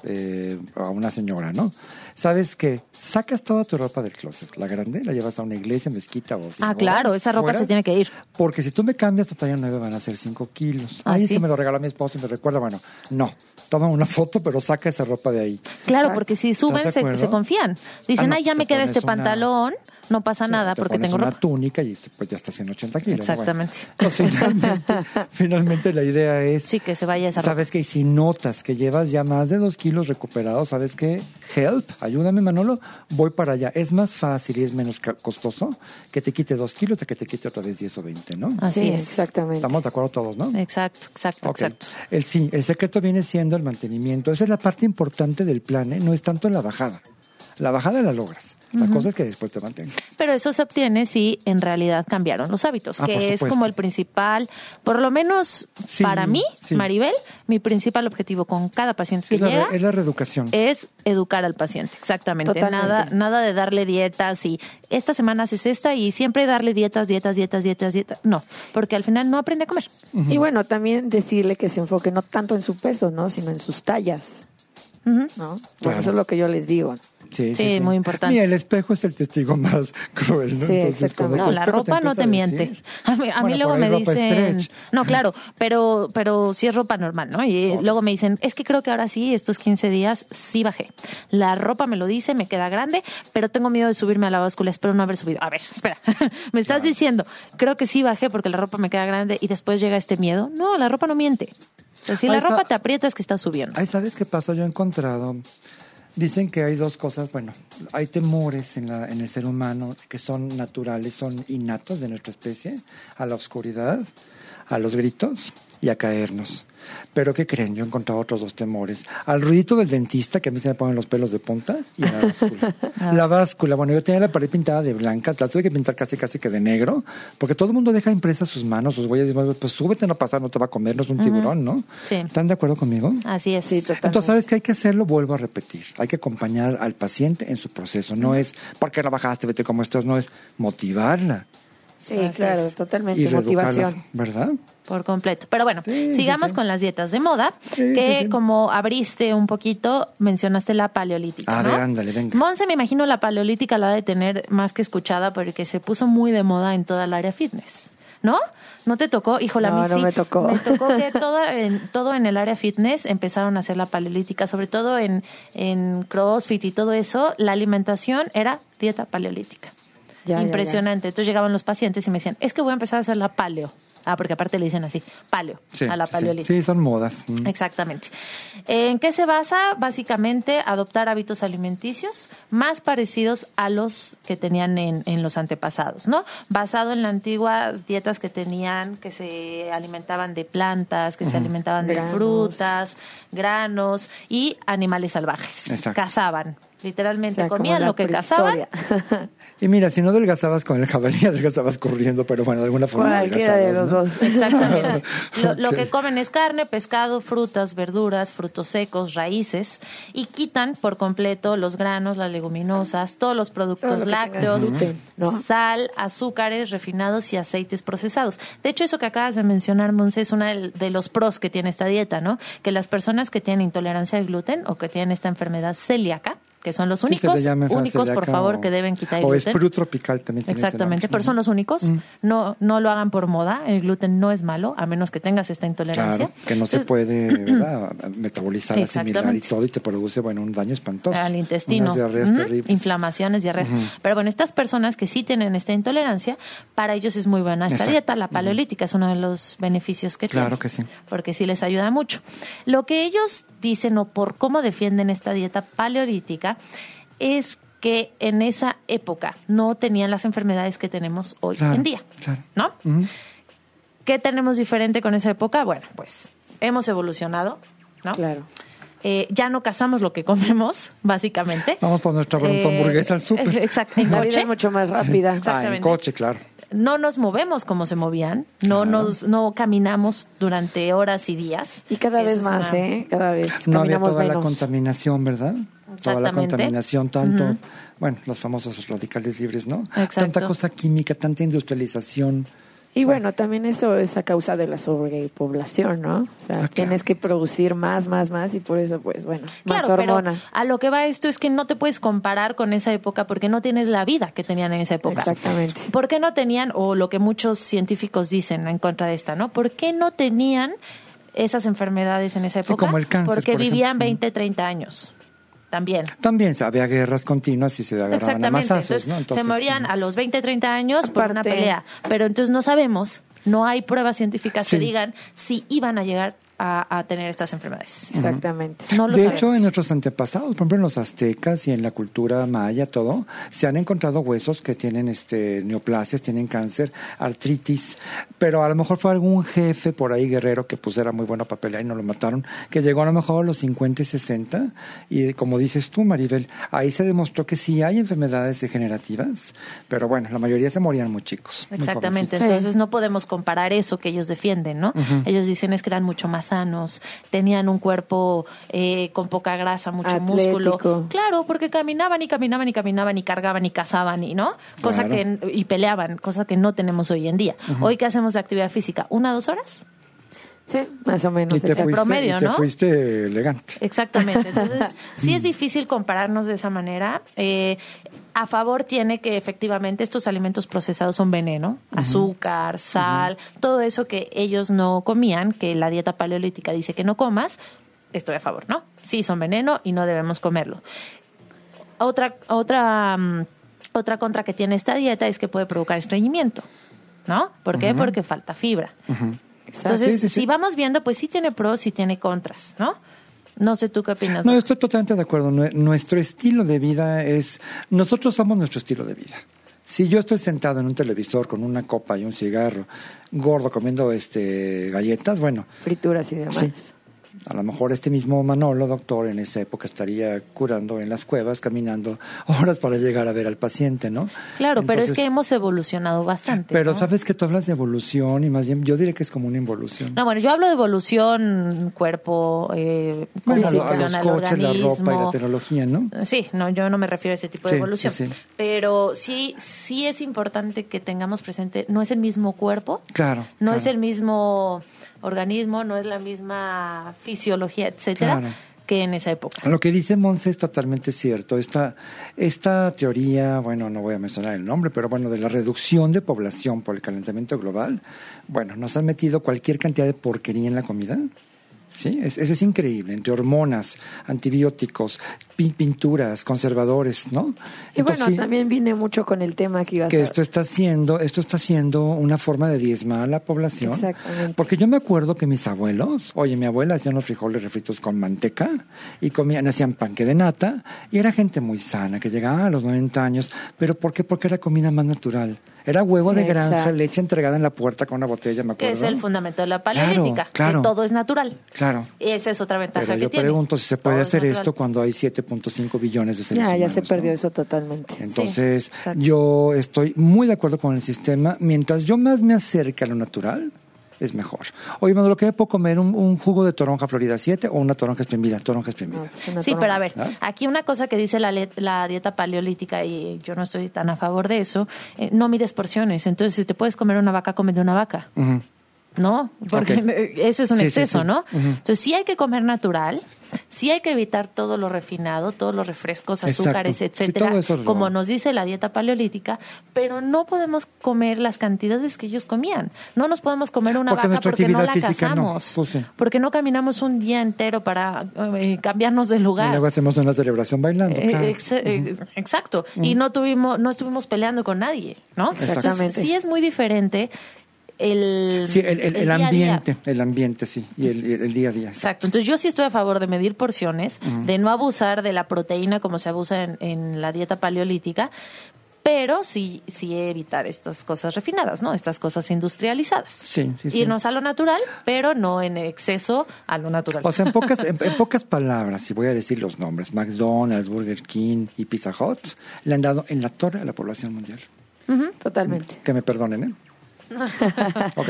eh, a una señora, ¿no? ¿Sabes qué? Sacas toda tu ropa del closet, la grande, la llevas a una iglesia, mezquita o... Ah, claro, esa ropa fuera, se tiene que ir. Porque si tú me cambias tu talla 9 van a ser 5 kilos. Ah, Ay, sí. es que me lo regaló mi esposo y me recuerda, bueno, no. Toma una foto, pero saca esa ropa de ahí. Claro, Exacto. porque si suben ¿Estás de se, confían. Dicen, Ah, no, ay, ya me queda este una- pantalón, no pasa nada Te porque pones tengo una ropa. túnica y pues ya estás en 80 kilos. ¿no? Bueno, Exactamente. pues, finalmente, <laughs> finalmente la idea es... Sí, que se vaya esa ropa. ¿Sabes que Si notas que llevas ya más de dos kilos recuperados, ¿sabes qué? Help, ayúdame Manolo, voy para allá. Es más fácil y es menos ca- costoso que te quite dos kilos a que te quite otra vez 10 o 20, ¿no? Así sí, es. exactamente. Estamos de acuerdo todos, ¿no? Exacto, exacto, exacto. El sí, el secreto viene siendo el mantenimiento. Esa es la parte importante del plan, ¿eh? No es tanto la bajada. La bajada la logras. La cosa es que después te mantengas. Pero eso se obtiene si en realidad cambiaron los hábitos, Ah, que es como el principal, por lo menos Sí, para mí, sí. Maribel, mi principal objetivo con cada paciente Sí, que es, la, llega re- es la reeducación. es educar al paciente, exactamente. Totalmente. Nada, nada de darle dietas y esta semana haces esta y siempre darle dietas, dietas, dietas, dietas, dietas. No, porque al final no aprende a comer. Y bueno, también decirle que se enfoque no tanto en su peso, ¿no? Sino en sus tallas. ¿no? Bueno, Claro. eso es lo que yo les digo. Sí, Sí, muy importante. Y el espejo es el testigo más cruel, ¿no? Sí, Entonces, No, la ropa no empieza te miente. A mí, a mí Bueno, luego me dicen, stretch. no, claro, pero pero sí es ropa normal, ¿no? Y luego me dicen, es que creo que ahora sí, estos 15 días sí bajé. La ropa me lo dice, me queda grande, pero tengo miedo de subirme a la báscula, espero no haber subido. A ver, espera, <laughs> me estás diciendo, creo que sí bajé porque la ropa me queda grande y después llega este miedo. No, la ropa no miente. O sea, si la ropa te aprieta es que está subiendo. Ay, ¿sabes qué pasa? Yo he encontrado Dicen que hay dos cosas, bueno, hay temores en, la, en el ser humano que son naturales, son innatos de nuestra especie, a la oscuridad, a los gritos y a caernos. Pero ¿qué creen? Yo he encontrado otros dos temores. Al ruidito del dentista, que a mí se me ponen los pelos de punta, y a <laughs> la báscula. la báscula, bueno, yo tenía la pared pintada de blanca, la tuve que pintar casi casi que de negro, porque todo el mundo deja impresas sus manos, sus huellas, pues súbete, no pasa, no te va a comer, no es un tiburón, ¿no? Sí. ¿Están de acuerdo conmigo? Así es. Sí, totalmente. Entonces, ¿sabes qué hay que hacerlo? Vuelvo a repetir. Hay que acompañar al paciente en su proceso. No es, ¿por qué no bajaste? Vete como estás. No es motivarla Sí, Así claro, es. totalmente. y Motivación. ¿verdad? Por completo. Pero bueno, Sí, sigamos sí. con las dietas de moda, Sí, que sí, sí. como abriste un poquito, mencionaste la paleolítica. A ¿no? ver, ándale, venga. Monse, me imagino la paleolítica la ha de tener más que escuchada porque se puso muy de moda en toda el área fitness. ¿No? ¿No te tocó? Híjole, a No, mí no sí. me tocó. Me tocó que <laughs> todo en, todo en el área fitness empezaron a hacer la paleolítica, sobre todo en, en CrossFit y todo eso. La alimentación era dieta paleolítica. Ya, ya, Impresionante. Entonces llegaban los pacientes y me decían, es que voy a empezar a hacer la paleo. Ah, porque aparte le dicen así, paleo, Sí, a la sí, paleolítica. Sí, son modas. Mm. Exactamente. ¿En qué se basa? Básicamente adoptar hábitos alimenticios más parecidos a los que tenían en, en los antepasados, ¿no? Basado en las antiguas dietas que tenían, que se alimentaban de plantas, que se alimentaban de Granos. frutas, granos y animales salvajes. Exacto. Cazaban. O Literalmente sea, comían lo que cazaban. <laughs> Y mira, si no adelgazabas con el jabalí, <laughs> adelgazabas corriendo, pero bueno, de alguna forma Cualquiera de los adelgazabas, ¿no? dos. <laughs> Exactamente. Lo, lo que comen es carne, pescado, frutas, verduras, frutos secos, raíces y quitan por completo los granos, las leguminosas, todos los Todo productos lo lácteos, gluten, ¿no? sal, azúcares refinados y aceites procesados. De hecho, eso que acabas de mencionar, Monse, es uno de los pros que tiene esta dieta, ¿no? Que las personas que tienen intolerancia al gluten o que tienen esta enfermedad celíaca, que son los únicos, únicos, por favor, o- que deben quitar el O gluten. espru tropical también Exactamente, pero son los únicos. No, no lo hagan por moda. El gluten no es malo, a menos que tengas esta intolerancia. Claro, que no se puede <clears throat> ¿verdad? metabolizar, asimilar y todo y te produce bueno un daño espantoso. al intestino, Unas diarreas terribles. inflamaciones, diarreas. Pero bueno, estas personas que sí tienen esta intolerancia, para ellos es muy buena esta Exacto. dieta. La paleolítica es uno de los beneficios que Claro tiene. que sí. Porque sí les ayuda mucho. Lo que ellos dicen o por cómo defienden esta dieta paleolítica es que en esa época no tenían las enfermedades que tenemos hoy Claro, en día. claro. ¿No? ¿Qué tenemos diferente con esa época? Bueno, pues hemos evolucionado, ¿no? Claro. Eh, ya no cazamos lo que comemos, básicamente. Vamos por nuestra pronto hamburguesa al súper. <laughs> Exacto, en La vida es mucho más rápida. Ah, en Exactamente. coche, claro. No nos movemos como se movían, no Claro. nos no caminamos durante horas y días. Y cada Eso vez más, una- ¿eh? Cada vez No había caminamos toda la contaminación, ¿verdad? Toda la contaminación, tanto, bueno, los famosos radicales libres, ¿no? Exacto. Tanta cosa química, tanta industrialización. Y bueno, también eso es a causa de la sobrepoblación, ¿no? O sea, Ah, claro. tienes que producir más, más, más y por eso, pues, bueno, más Claro, pero a lo que va esto es que no te puedes comparar con esa época porque no tienes la vida que tenían en esa época. Exactamente. ¿Por qué no tenían, o lo que muchos científicos dicen en contra de esta, ¿no? ¿Por qué no tenían esas enfermedades en esa Sí, época? como el cáncer, Porque por vivían ejemplo. 20, 30 años. También. También había guerras continuas y se agarraban a masazos, Entonces, ¿no? Entonces, se morían a los 20, 30 años por una pelea. Pero entonces no sabemos, no hay pruebas científicas Sí. que digan si iban a llegar a, a tener estas enfermedades. Exactamente. No lo de sabemos. hecho, en nuestros antepasados, por ejemplo, en los aztecas y en la cultura maya, todo, se han encontrado huesos que tienen este neoplasias, tienen cáncer, artritis, pero a lo mejor fue algún jefe por ahí guerrero que pues era muy bueno para pelear y no lo mataron, que llegó a lo mejor a los 50 y 60 y como dices tú, Maribel, ahí se demostró que sí hay enfermedades degenerativas, pero bueno, la mayoría se morían muy chicos. Exactamente, entonces no podemos comparar eso que ellos defienden, ¿no? Ellos dicen es que eran mucho más sanos, tenían un cuerpo eh, con poca grasa, mucho Atlético. músculo. Claro, porque caminaban y caminaban y caminaban y cargaban y cazaban y, ¿no? Cosa Claro. que, y peleaban, cosa que no tenemos hoy en día. Hoy que hacemos de actividad física, una, dos horas. Sí, más o menos. Y te, fuiste, promedio, y te ¿no? fuiste elegante. Exactamente. <laughs> Entonces, sí es difícil compararnos de esa manera. Eh, a favor tiene que efectivamente estos alimentos procesados son veneno, azúcar, sal, todo eso que ellos no comían, que la dieta paleolítica dice que no comas, estoy a favor, ¿no? Sí, son veneno y no debemos comerlo. Otra, otra, mm, otra contra que tiene esta dieta es que puede provocar estreñimiento, ¿no? ¿Por qué? Porque falta fibra. Exacto. Entonces, Sí, sí, sí. si vamos viendo, pues sí tiene pros y tiene contras, ¿no? No sé tú qué opinas. No, estoy totalmente de acuerdo. Nue- Nuestro estilo de vida es, nosotros somos nuestro estilo de vida. Si yo estoy sentado en un televisor con una copa y un cigarro, gordo comiendo este galletas, bueno, Frituras y demás. A lo mejor este mismo Manolo, doctor, en esa época estaría curando en las cuevas, caminando <laughs> horas para llegar a ver al paciente, ¿no? Claro, pero es que hemos evolucionado bastante. Pero ¿no? sabes que tú hablas de evolución y más bien yo diría que es como una involución. No, bueno, yo hablo de evolución, cuerpo, eh, Bueno, a, a los coches, la ropa y la tecnología, ¿no? Sí, no, yo no me refiero a ese tipo de evolución. sí, sí. Pero sí, sí es importante que tengamos presente, no es el mismo cuerpo, Claro. no claro. es el mismo organismo, no es la misma fisiología, etcétera, Claro. que en esa época. Lo que dice Monse es totalmente cierto. Esta, esta teoría, bueno, no voy a mencionar el nombre, pero bueno, de la reducción de población por el calentamiento global, bueno, nos han metido cualquier cantidad de porquería en la comida. Sí, es- eso es increíble, entre hormonas, antibióticos, pin- pinturas, conservadores, ¿no? Y Entonces, bueno, sí, también viene mucho con el tema que ibas que a... esto está haciendo, esto está haciendo una forma de diezmar a la población. Exactamente. Porque yo me acuerdo que mis abuelos, oye, mi abuela hacían los frijoles refritos con manteca y comían, hacían panque de nata y era gente muy sana que llegaba a los 90 años. ¿Pero por qué? Porque era comida más natural. Era huevo Sí, de granja, exacto. leche entregada en la puerta con una botella, me Que acuerdo. es el fundamento de la paleolítica, claro. que todo es natural. Claro. Esa es otra ventaja Pero que yo tiene. pregunto si se puede Todo hacer natural. esto cuando hay 7.5 billones de seres Ya, ya humanos. se ¿no? perdió eso totalmente. Entonces, yo estoy muy de acuerdo con el sistema. Mientras yo más me acerque a lo natural, es mejor. Oye, Manolo, ¿qué puedo comer? ¿Un, un jugo de toronja Florida 7 o una toronja exprimida? Toronja exprimida. No, Sí, toronja. pero a ver, ¿Ah? aquí una cosa que dice la, la dieta paleolítica, y yo no estoy tan a favor de eso, eh, no mides porciones. Entonces, si te puedes comer una vaca, cómete una vaca. Ujú. ¿No? Porque <laughs> eso es un Sí, exceso, sí. ¿no? Entonces, sí hay que comer natural, sí hay que evitar todo lo refinado, todos los refrescos, azúcares, etcétera, es como nos dice la dieta paleolítica, pero no podemos comer las cantidades que ellos comían. No nos podemos comer una Porque vaca porque no la no. cazamos. Pues. Porque no caminamos un día entero para eh, cambiarnos de lugar. Y luego hacemos una celebración bailando. Eh, eh, Exacto. Y no tuvimos, no estuvimos peleando con nadie, ¿no? Exactamente. Entonces, sí es muy diferente el, Sí, el, el- ambiente, el ambiente, sí, y el, el día a día. Exacto. Entonces yo sí estoy a favor de medir porciones, de no abusar de la proteína como se abusa en, en la dieta paleolítica, pero sí, sí evitar estas cosas refinadas, ¿no? Estas cosas industrializadas. Sí, sí, sí. Irnos a lo natural, pero no en exceso a lo natural. O sea, en pocas, en, en <laughs> pocas palabras, si voy a decir los nombres, McDonald's, Burger King y Pizza Hut le han dado en la torre a la población mundial. Totalmente. Que me perdonen, ¿eh? Ok.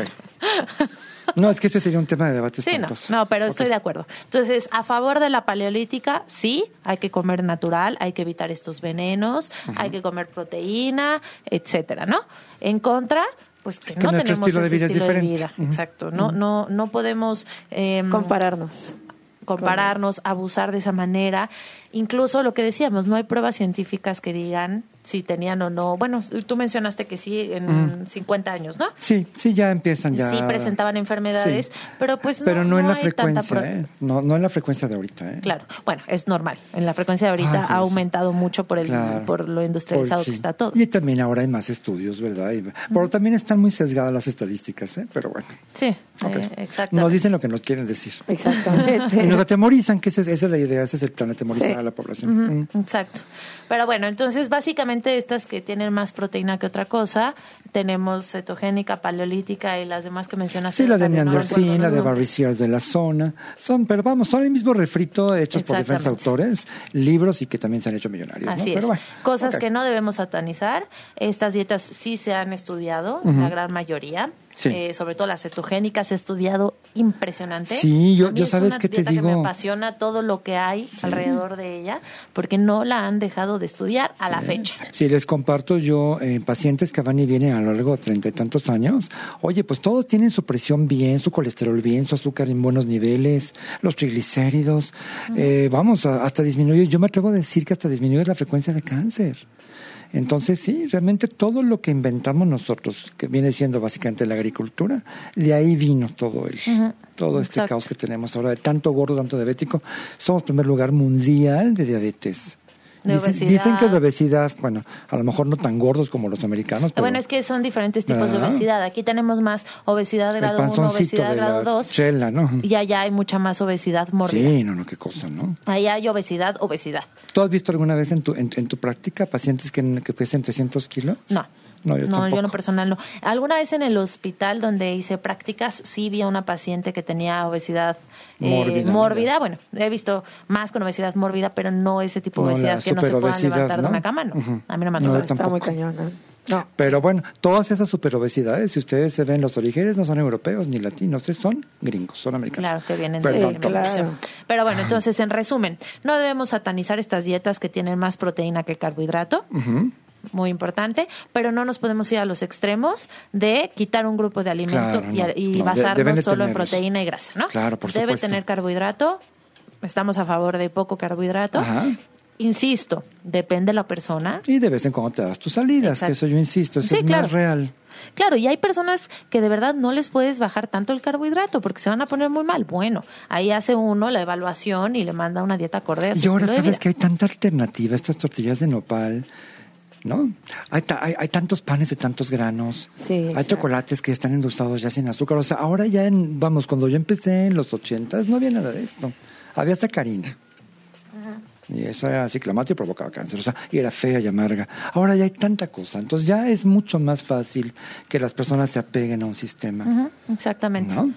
No, es que ese sería un tema de debate Sí, no, espantoso. no, pero estoy de acuerdo. Entonces, a favor de la paleolítica, sí, hay que comer natural, hay que evitar estos venenos, hay que comer proteína, etcétera, ¿no? En contra, pues que, Que no tenemos estilo de ese vida es estilo de vida. Exacto. No, no, no podemos em, Compararnos. compararnos, abusar de esa manera. Incluso lo que decíamos, no hay pruebas científicas que digan si tenían o no. Bueno, tú mencionaste que sí en 50 años, ¿no? Sí, sí, ya empiezan ya. Sí presentaban enfermedades, Sí. pero pues no, Pero no, en la hay frecuencia, ¿eh? No, no en la frecuencia de ahorita, ¿eh? Claro, bueno, es normal. En la frecuencia de ahorita Ay, ha aumentado mucho por el Claro. por lo industrializado Por- sí. que está todo. Y también ahora hay más estudios, ¿verdad? Y- pero también están muy sesgadas las estadísticas, ¿eh? Pero bueno. Sí, ok. eh, exactamente. Nos dicen lo que nos quieren decir. Exactamente. <laughs> Y nos atemorizan, que esa es, esa es la idea, ese es el plan, atemorizar Sí. a la población. Mm. Exacto. Pero bueno, entonces básicamente estas que tienen más proteína que otra cosa, tenemos cetogénica, paleolítica y las demás que mencionaste. Sí, la de Neanderthal, la de Sears de la zona. Son, pero vamos, son el mismo refrito hechos por diferentes autores, libros y que también se han hecho millonarios. ¿no? Así Pero es. bueno, Cosas que no debemos satanizar. Estas dietas sí se han estudiado, la gran mayoría. Sí. Eh, sobre todo la cetogénica se ha estudiado impresionante. Sí, yo- sabes te dieta que me digo- apasiona todo lo que hay alrededor de ella, porque no la han dejado de estudiar a la fecha. Si les comparto yo eh, pacientes que van y vienen a lo largo de treinta y tantos años, oye, pues todos tienen su presión bien, su colesterol bien, su azúcar en buenos niveles, los triglicéridos, eh, vamos, a- hasta disminuye, yo me atrevo a decir que hasta disminuye la frecuencia de cáncer. Entonces, sí, realmente todo lo que inventamos nosotros, que viene siendo básicamente la agricultura, de ahí vino todo el, todo este Exacto. caos que tenemos ahora de tanto gordo, tanto diabético. Somos primer lugar mundial de diabetes. De Dicen, que de obesidad, bueno, a lo mejor no tan gordos como los americanos, pero Bueno, es que son diferentes tipos de obesidad. Aquí tenemos más obesidad el grado 1, panzoncito obesidad de grado la 2. chela, ¿no? Y allá hay mucha más obesidad mórbida. Sí, no, no, qué cosa, ¿no? Allá hay obesidad, obesidad. ¿Tú has visto alguna vez en tu, en, en tu práctica pacientes que, que pesen 300 kilos? No. No, yo no, tampoco. yo en lo personal no. Alguna vez en el hospital donde hice prácticas, sí vi a una paciente que tenía obesidad eh, Mórbida. Bueno, he visto más con obesidad mórbida, pero no ese tipo de obesidad que no se puedan levantar de ¿no? una cama, no. A mí no me ha No, Está tampoco. muy cañona. No. Pero bueno, todas esas superobesidades, si ustedes se ven, los orígenes no son europeos ni latinos, ustedes son gringos, son americanos. Claro, que vienen Perdón, de claro. Pero bueno, entonces, en resumen, no debemos satanizar estas dietas que tienen más proteína que carbohidrato. Muy importante, pero no nos podemos ir a los extremos de quitar un grupo de alimento Claro, y, no. y No, de- basarnos de solo en proteína y grasa, ¿no? Claro, por Debe supuesto. tener carbohidrato. Estamos a favor de poco carbohidrato. Ajá. Insisto, depende de la persona. Y de vez en cuando te das tus salidas, Exacto. que eso yo insisto, eso Sí, es claro. más real. Claro, y hay personas que de verdad no les puedes bajar tanto el carbohidrato porque se van a poner muy mal. Bueno, ahí hace uno la evaluación y le manda una dieta acorde a su Y ahora de sabes vida. que hay tanta alternativa, estas tortillas de nopal, ¿no? Hay, hay, hay tantos panes de tantos granos, Sí, hay exacto. chocolates que están endulzados ya sin azúcar. O sea, ahora ya, en, vamos, cuando yo empecé en los ochentas no había nada de esto. Había sacarina. Y eso era ciclamato y provocaba cáncer. O sea, y era fea y amarga. Ahora ya hay tanta cosa. Entonces ya es mucho más fácil que las personas se apeguen a un sistema. Exactamente. ¿No?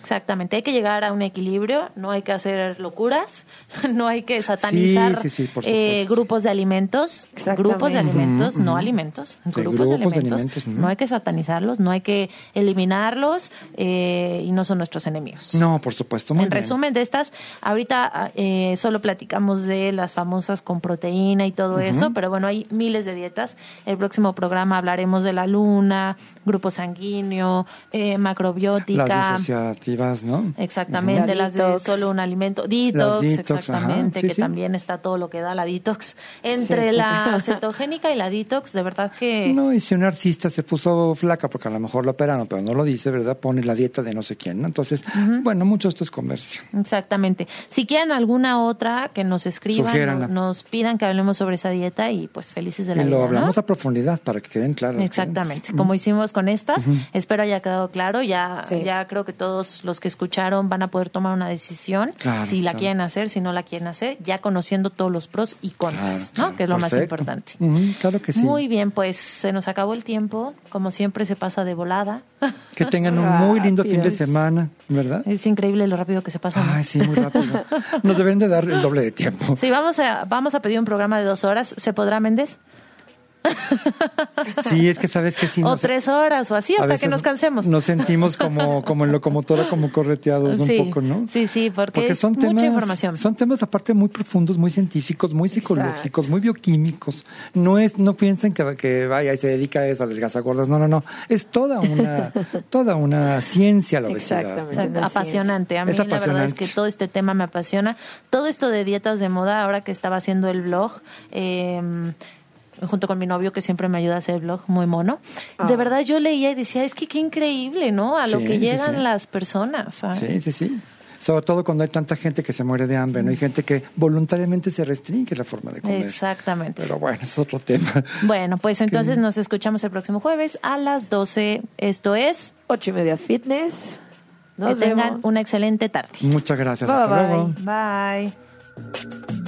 Exactamente, hay que llegar a un equilibrio, no hay que hacer locuras, <laughs> no hay que satanizar Sí, sí, sí, por eh, grupos de alimentos, grupos de alimentos, no alimentos, Sí, grupos, de alimentos, no hay que satanizarlos, no hay que eliminarlos eh, y no son nuestros enemigos. No, por supuesto. Muy en bien. resumen de estas, ahorita eh, solo platicamos de las famosas con proteína y todo eso, pero bueno, hay miles de dietas. El próximo programa hablaremos de la luna, grupo sanguíneo, eh, macrobiótica. Las disociativas, ¿no? Exactamente, La las de solo un alimento. Detox, exactamente, sí, que sí. también está todo lo que da la detox. Entre Sí. la <laughs> cetogénica y la detox, de verdad que... No, y si un artista se puso flaca porque a lo mejor lo operaron, pero no lo dice, ¿verdad? Pone la dieta de no sé quién, ¿no? Entonces, bueno, mucho esto es comercio. Exactamente. Si quieren alguna otra, que nos escriban, no- nos pidan que hablemos sobre esa dieta y pues felices de la y lo vida, ¿no? hablamos a profundidad para que queden claras. las Exactamente, como hicimos con estas, espero haya quedado claro, ya, Sí. ya creo que todos los que escucharon van a poder tomar una decisión, Claro, si la claro. quieren hacer, si no la quieren hacer, ya conociendo todos los pros y contras, Claro, ¿no? Que es lo más importante. Claro que sí. Muy bien, pues se nos acabó el tiempo, como siempre se pasa de volada. Que tengan un muy lindo fin de semana, ¿verdad? es increíble lo rápido que se pasa. Ay, sí, muy rápido. Nos deben de dar el doble de tiempo. Sí, vamos a, vamos a pedir un programa de dos horas, ¿se podrá, Méndez? Sí, es que sabes que sí. o nos- tres horas, o así, hasta que nos cansemos. Nos sentimos como, como en locomotora, como correteados Sí, un poco, ¿no? sí, sí, porque es son mucha temas, información. Son temas aparte muy profundos, muy científicos, muy psicológicos, muy bioquímicos. No es, no piensen que, que vaya y se dedica a eso, a gordas. No, no, no. Es toda una, <laughs> toda una ciencia la obesidad. Exactamente. Exacto, Una apasionante. A mí Es la verdad es que todo este tema me apasiona. Todo esto de dietas de moda, ahora que estaba haciendo el blog, eh, junto con mi novio que siempre me ayuda a hacer el blog, muy mono. De Ah. verdad yo leía y decía, es que qué increíble, ¿no? A lo Sí, que llegan sí. las personas. ¿sabes? Sí, sí, sí. Sobre todo cuando hay tanta gente que se muere de hambre, ¿no? Hay gente que voluntariamente se restringe la forma de comer. Exactamente. Pero bueno, es otro tema. Bueno, pues entonces nos escuchamos el próximo jueves a las 12. Esto es, Ocho y media fitness. Nos que tengan una excelente tarde. Muchas gracias. Bye, Hasta bye. luego. Bye.